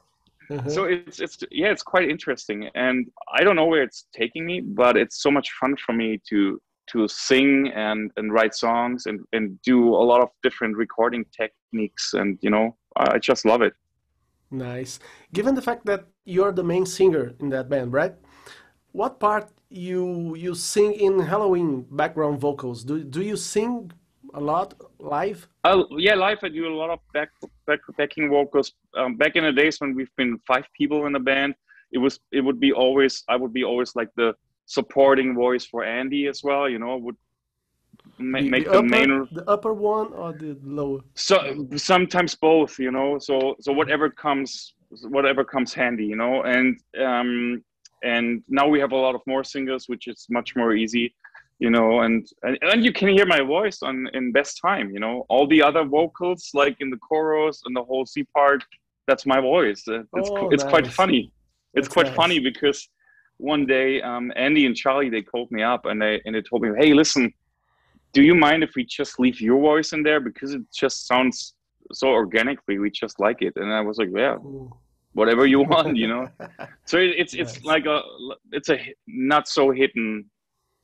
uh-huh. so it's it's yeah it's quite interesting and i don't know where it's taking me but it's so much fun for me to to sing and and write songs and and do a lot of different recording techniques and you know i just love it nice given the fact that you're the main singer in that band right what part you you sing in Helloween background vocals? Do do you sing a lot live? Oh yeah, live I do a lot of back, back backing vocals. Um, back in the days when we've been five people in the band, it was it would be always I would be always like the supporting voice for Andy as well. You know, would ma- The, make the upper, main the upper one or the lower? so sometimes both you know so so whatever comes whatever comes handy you know and um and now we have a lot of more singles which is much more easy you know and and, and you can hear my voice on in best time you know all the other vocals like in the chorus and the whole c part that's my voice it's Oh, it's quite funny it's That's quite nice. funny because one day um andy and charlie they called me up and they and they told me hey listen do you mind if we just leave your voice in there because it just sounds so organically we just like it and i was like yeah whatever you [LAUGHS] want you know so it, it's it's Nice. like a it's a not so hidden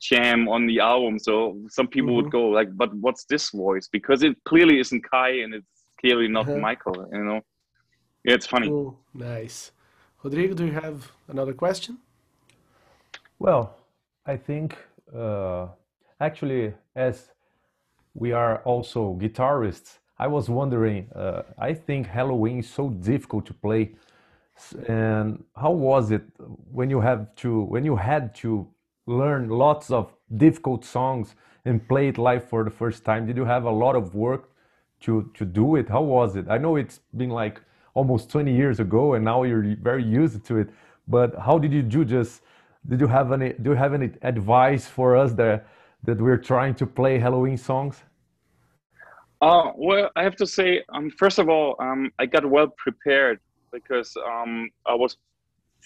jam on the album so some people Mhm. would go like but what's this voice because it clearly isn't kai and it's clearly not Uh-huh. michael you know yeah it's funny Cool. Nice. Rodrigo, do you have another question? Well, I think uh, actually, as we are also guitarists, I was wondering. Uh, I think Helloween is so difficult to play, and how was it when you have to when you had to learn lots of difficult songs and play it live for the first time? Did you have a lot of work to to do it? How was it? I know it's been like almost 20 years ago, and now you're very used to it. But how did you do? Just did you have any? Do you have any advice for us that that we're trying to play Helloween songs? Uh, well, I have to say, um, first of all, um, I got well prepared because um, I was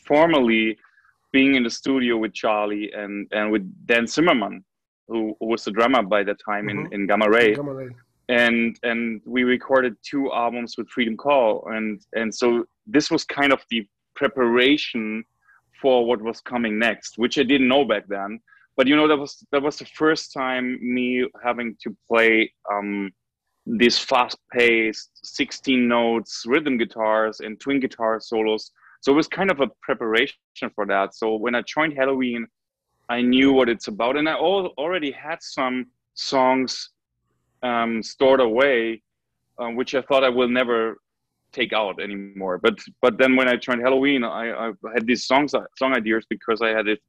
formally being in the studio with Charlie and, and with Dan Zimmermann, who, who was the drummer by that time Mhm. in, in Gamma Ray. Come on, Ray. And and we recorded two albums with Freedom Call, and and so this was kind of the preparation for what was coming next, which I didn't know back then. But you know, that was that was the first time me having to play um, these fast-paced 16 notes rhythm guitars and twin guitar solos. So it was kind of a preparation for that. So when i joined helloween i knew what it's about. And i al- already had some songs um, stored away uh, which i thought i will never take out anymore. But but then when i joined helloween i, I had these songs song ideas because i had it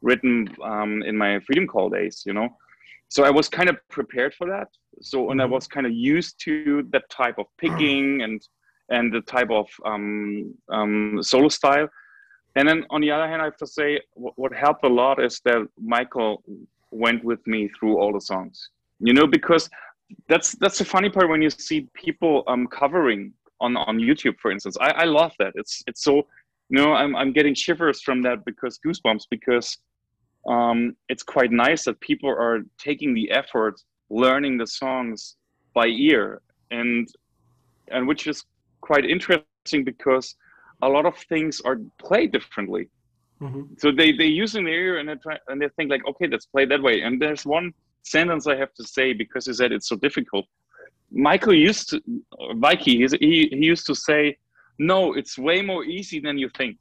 written um, in my freedom call days you know? So i was kind of prepared for that. So and i Mhm. was kind of used to that type of picking [CLEARS THROAT] and and the type of um, um, solo style. And then on the other hand i have to say what, what helped a lot is that michael went with me through all the songs you know because that's that's the funny part when you see people um, covering on on youtube for instance. I, I love that. It's it's so you know I'm, I'm getting shivers from that because goosebumps because um, it's quite nice that people are taking the effort learning the songs by ear. And and which is quite interesting because a lot of things are played differently. Mhm. so they they use in their ear and they try and they think like okay let's play that way. And there's one sentence i have to say because he said it's so difficult michael used to or he, he used to say no it's way more easy than you think.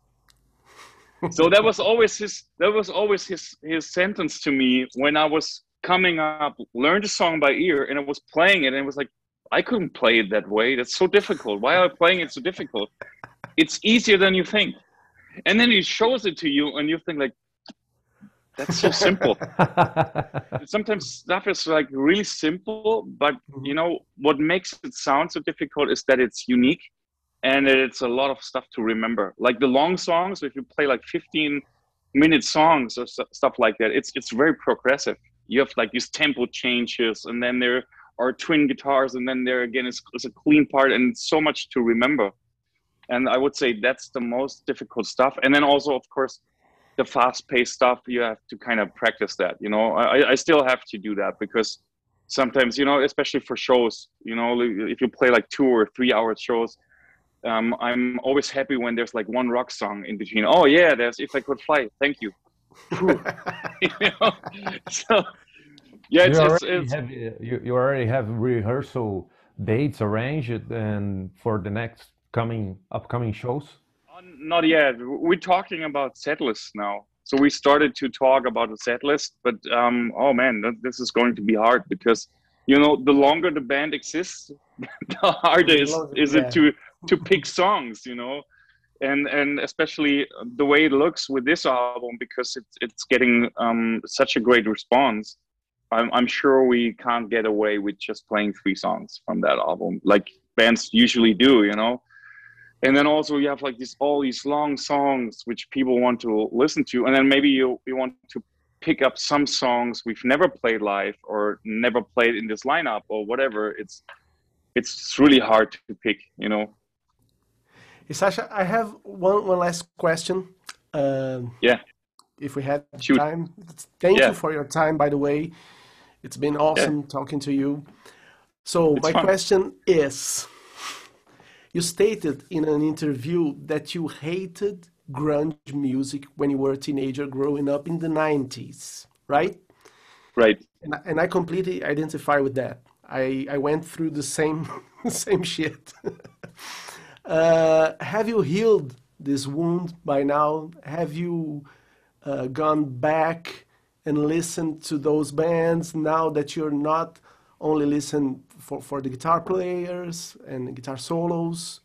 [LAUGHS] So that was always his that was always his his sentence to me when i was coming up learned a song by ear and i was playing it and it was like i couldn't play it that way. That's so difficult. Why am i playing it so difficult? It's easier than you think. And then he shows it to you and you think like that's so simple. [LAUGHS] Sometimes stuff is like really simple but mm-hmm. you know what makes it sound so difficult is that it's unique and it's a lot of stuff to remember. Like the long songs if you play like 15 minute songs or stu- stuff like that it's it's very progressive. You have like these tempo changes and then there are twin guitars and then there again is, is a clean part and so much to remember. And i would say that's the most difficult stuff. And then also of course the fast paced stuff you have to kind of practice that you know? I, I still have to do that because sometimes you know especially for shows you know if you play like two or three hour shows um, i'm always happy when there's like one rock song in between. Oh yeah there's if i could fly thank you. [LAUGHS] You know? [LAUGHS] so yeah it's, you, already it's have, you, you already have rehearsal dates arranged and for the next coming upcoming shows Not yet. We're talking about set lists now. So we started to talk about a set list, but um, oh man, this is going to be hard because you know the longer the band exists, [LAUGHS] the harder is, longer- is yeah. it to to pick songs, you know, and and especially the way it looks with this album because it's it's getting um, such a great response. I'm, I'm sure we can't get away with just playing three songs from that album, like bands usually do, you know. And then also you have like these all these long songs which people want to listen to, and then maybe you you want to pick up some songs we've never played live or never played in this lineup or whatever. It's it's really hard to pick, you know. Hey, Sascha, I have one one last question. Um, yeah. If we had Shoot. time, thank Yeah. you for your time. By the way, it's been awesome talking to you. So It's my fun. question is: You stated in an interview that you hated grunge music when you were a teenager growing up in the '90s, right? Right. And I, and I completely identify with that. I, I went through the same [LAUGHS] same shit. [LAUGHS] uh, have you healed this wound by now? Have you uh, gone back and listened to those bands now that you're not only listen for, for the guitar players and guitar solos?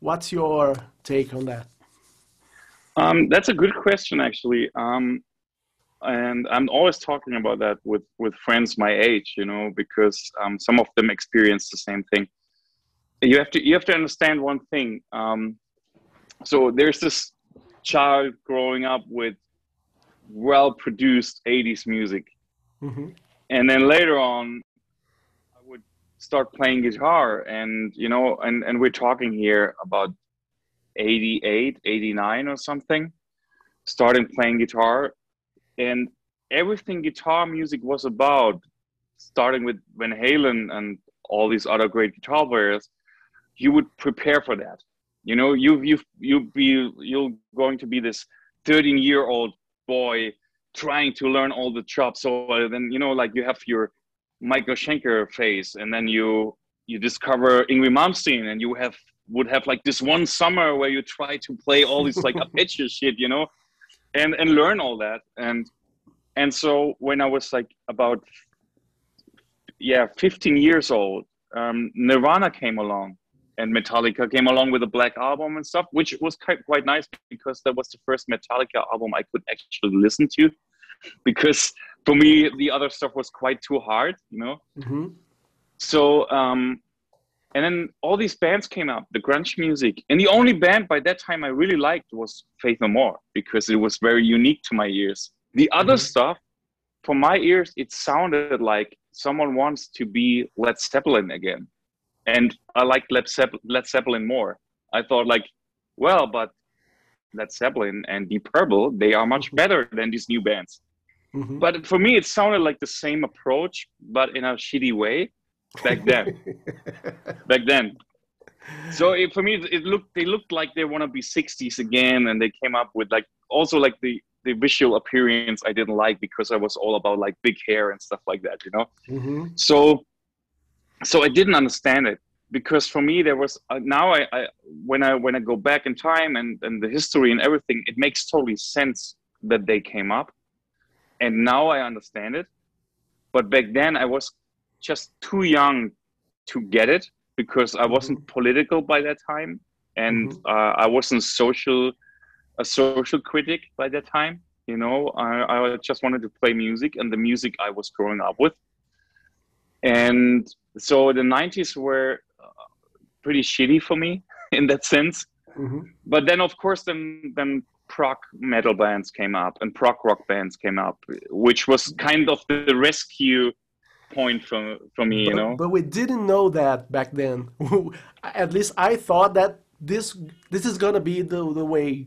What's your take on that? Um, that's a good question, actually. Um, and I'm always talking about that with with friends my age, you know, because um, some of them experience the same thing. You have to you have to understand one thing. Um, so there's this child growing up with well produced 80s music, hmm and then later on, start playing guitar, and you know, and and we're talking here about 88, 89 or something, starting playing guitar. And everything guitar music was about, starting with Van Halen and all these other great guitar players, you would prepare for that. You know, you you you be you're going to be this 13 year old boy trying to learn all the chops. So then you know, like you have your Michael Schenker phase, and then you you discover Yngwie Malmsteen, and you have would have like this one summer where you try to play all these like [LAUGHS] arpeggio shit, you know, and and learn all that. And and so when I was like about yeah 15 years old, um, Nirvana came along, and Metallica came along with a Black album and stuff, which was quite quite nice because that was the first Metallica album I could actually listen to, because for me the other stuff was quite too hard, you know? Hmm so um and then all these bands came up the grunge music. And the only band by that time i really liked was faith no more because it was very unique to my ears. The other Mhm. stuff for my ears it sounded like someone wants to be led zeppelin again. And i liked led, Zepp- led zeppelin more. I thought like well but led zeppelin and deep purple they are much better than these new bands hmm but for me it sounded like the same approach but in a shitty way back then. [LAUGHS] Back then. So it, for me it, looked they looked like they want to be 60s again and they came up with like also like the the visual appearance i didn't like because i was all about like big hair and stuff like that you know? Hmm so so i didn't understand it because for me there was uh, now I, I when i when i go back in time and and the history and everything it makes totally sense that they came up and now i understand it. But back then i was just too young to get it because i wasn't political by that time and Mhm. uh, i wasn't social a social critic by that time you know? I, I just wanted to play music and the music i was growing up with. And so the 90s were uh, pretty shitty for me [LAUGHS] in that sense. Hmm but then of course then then prog metal bands came up and prog rock bands came up which was kind of the rescue point for for me you know but we didn't know that back then. [LAUGHS] At least I thought that this this is gonna be the the way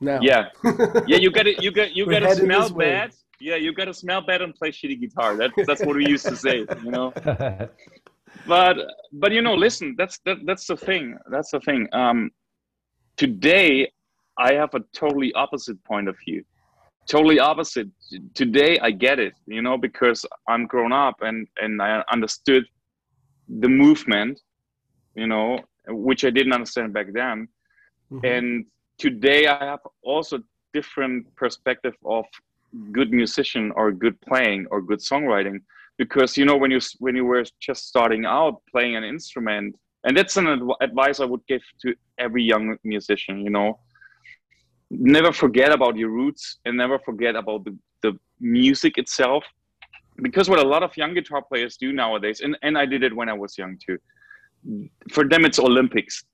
now. yeah [LAUGHS] yeah you gotta you got you gotta smell this way. bad yeah you gotta smell bad and play shitty guitar that's that's what we used to say you know [LAUGHS] but but you know listen that's that, that's the thing that's the thing um today i have a totally opposite point of view. Totally opposite. Today i get it you know because i'm grown up and and i understood the movement you know which i didn't understand back then. Mhm. and today i have also different perspective of good musician or good playing or good songwriting because you know when you when you were just starting out playing an instrument and that's an adv- advice i would give to every young musician you know never forget about your roots and never forget about the, the music itself because what a lot of young guitar players do nowadays, and, and I did it when I was young too. For them, it's Olympics.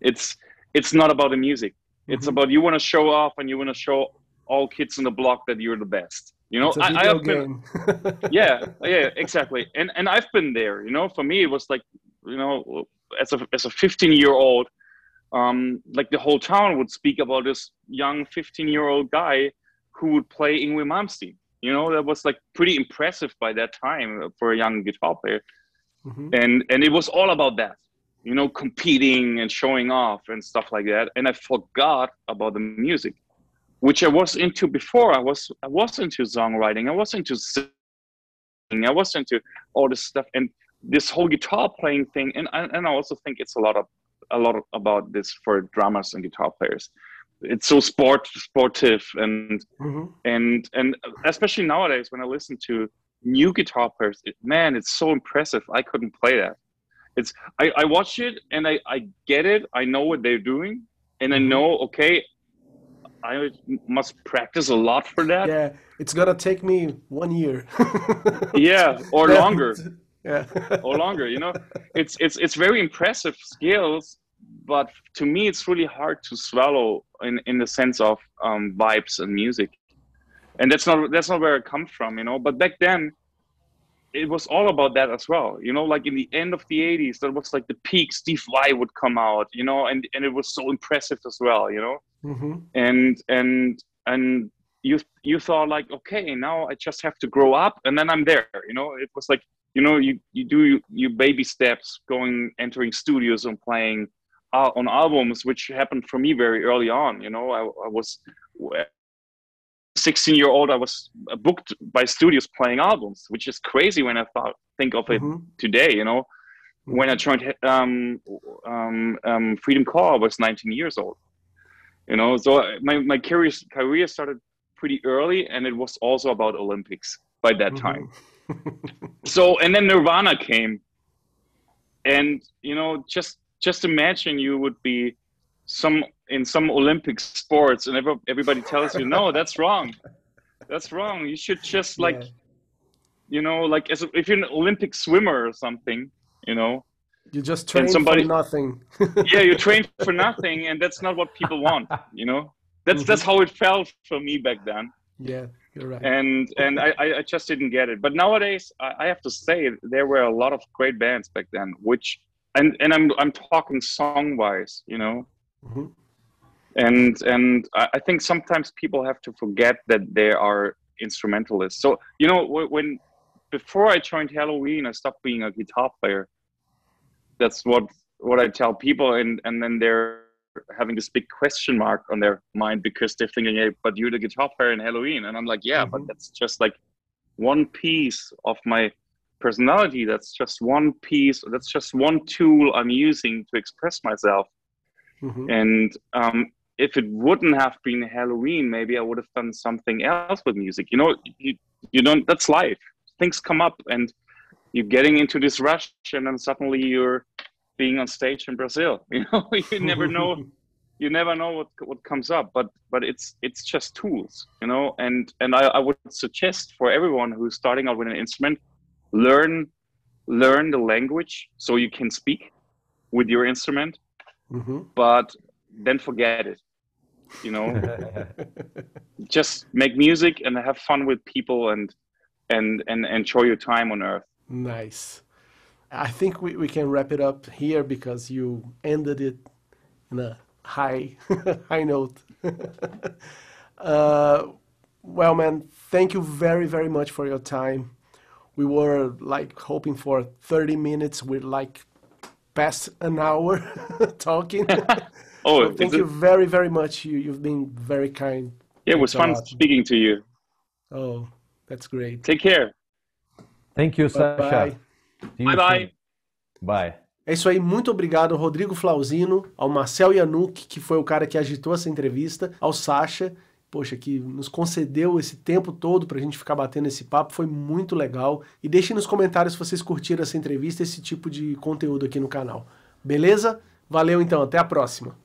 It's it's not about the music. It's mm-hmm. about you want to show off and you want to show all kids in the block that you're the best. You know, I, I, have been, [LAUGHS] yeah, yeah, exactly. And and I've been there. You know, for me, it was like, you know, as a as a 15 year old, um, like the whole town would speak about this young 15 year old guy who would play Yngwie Malmsteen. You know, that was like pretty impressive by that time for a young guitar player. Mm-hmm. And and it was all about that, you know, competing and showing off and stuff like that. And I forgot about the music, which I was into before. I was I was into songwriting. I was into singing. I was into all this stuff and this whole guitar playing thing. And I, and I also think it's a lot of a lot about this for drummers and guitar players it's so sport sportive and mm-hmm. and and especially nowadays when I listen to new guitar players, it, man, it's so impressive. I couldn't play that. It's I, I watch it and I, I get it. I know what they're doing, and I mm-hmm. know okay, I must practice a lot for that. Yeah, it's gonna take me one year. [LAUGHS] yeah, or longer. [LAUGHS] Yeah, or longer. You know, it's it's it's very impressive skills, but to me it's really hard to swallow in in the sense of um, vibes and music. And that's not that's not where it comes from you know? But back then it was all about that as well you know? Like in the end of the 80s that was like the peak steve vai would come out you know? And and it was so impressive as well you know? Mm-hmm. and and and you you thought like okay now i just have to grow up and then i'm there you know? It was like you know you you do you baby steps going entering studios and playing uh, on albums, which happened for me very early on. You know, I, I was 16 year old. I was booked by studios playing albums, which is crazy when I thought think of it mm-hmm. today. You know, mm-hmm. when I joined um, um, um, Freedom Call, I was 19 years old. You know, so my my career career started pretty early, and it was also about Olympics by that mm-hmm. time. So and then Nirvana came, and you know, just just imagine you would be some in some Olympic sports and every, everybody tells you no that's wrong. That's wrong. You should just like yeah. you know like as if you're an Olympic swimmer or something you know you just train somebody, for nothing. [LAUGHS] Yeah you train for [LAUGHS] nothing and that's not what people want you know? That's mm-hmm. that's how it felt for me back then. Yeah you're right and and I, I just didn't get it but nowadays I, have to say there were a lot of great bands back then which and and I'm I'm talking song wise, you know. Mm-hmm. And and I think sometimes people have to forget that they are instrumentalists. So you know when before I joined Helloween, I stopped being a guitar player. That's what what I tell people, and and then they're having this big question mark on their mind because they're thinking, "Hey, but you're the guitar player in Helloween," and I'm like, "Yeah, mm-hmm. but that's just like one piece of my personality. That's just one piece that's just one tool i'm using to express myself. Mm-hmm. and um, if it wouldn't have been Helloween, maybe i would have done something else with music. You know you, you don't that's life. Things come up and you're getting into this rush and then suddenly you're being on stage in brazil [LAUGHS] you know you never know [LAUGHS] you never know what what comes up but but it's it's just tools you know and and I, I would suggest for everyone who's starting out with an instrument learn learn the language so you can speak with your instrument mm-hmm. but then forget it you know. [LAUGHS] Just make music and have fun with people and and and enjoy your time on earth. Nice i think we, we can wrap it up here because you ended it in a high [LAUGHS] high note. [LAUGHS] Uh, well man thank you very very much for your time. We were like hoping for 30 minutes we're like past an hour [LAUGHS] talking. Oh so thank you very very much. You you've been very kind. Yeah it was fun speaking to you. Oh that's great. Take care. Thank you Sascha. Bye bye, bye. bye. É isso aí, muito obrigado ao Rodrigo Flauzino, ao Marcel Yanuk, que foi o cara que agitou essa entrevista, ao Sasha poxa, que nos concedeu esse tempo todo para a gente ficar batendo esse papo, foi muito legal. E deixem nos comentários se vocês curtiram essa entrevista, esse tipo de conteúdo aqui no canal. Beleza? Valeu então, até a próxima.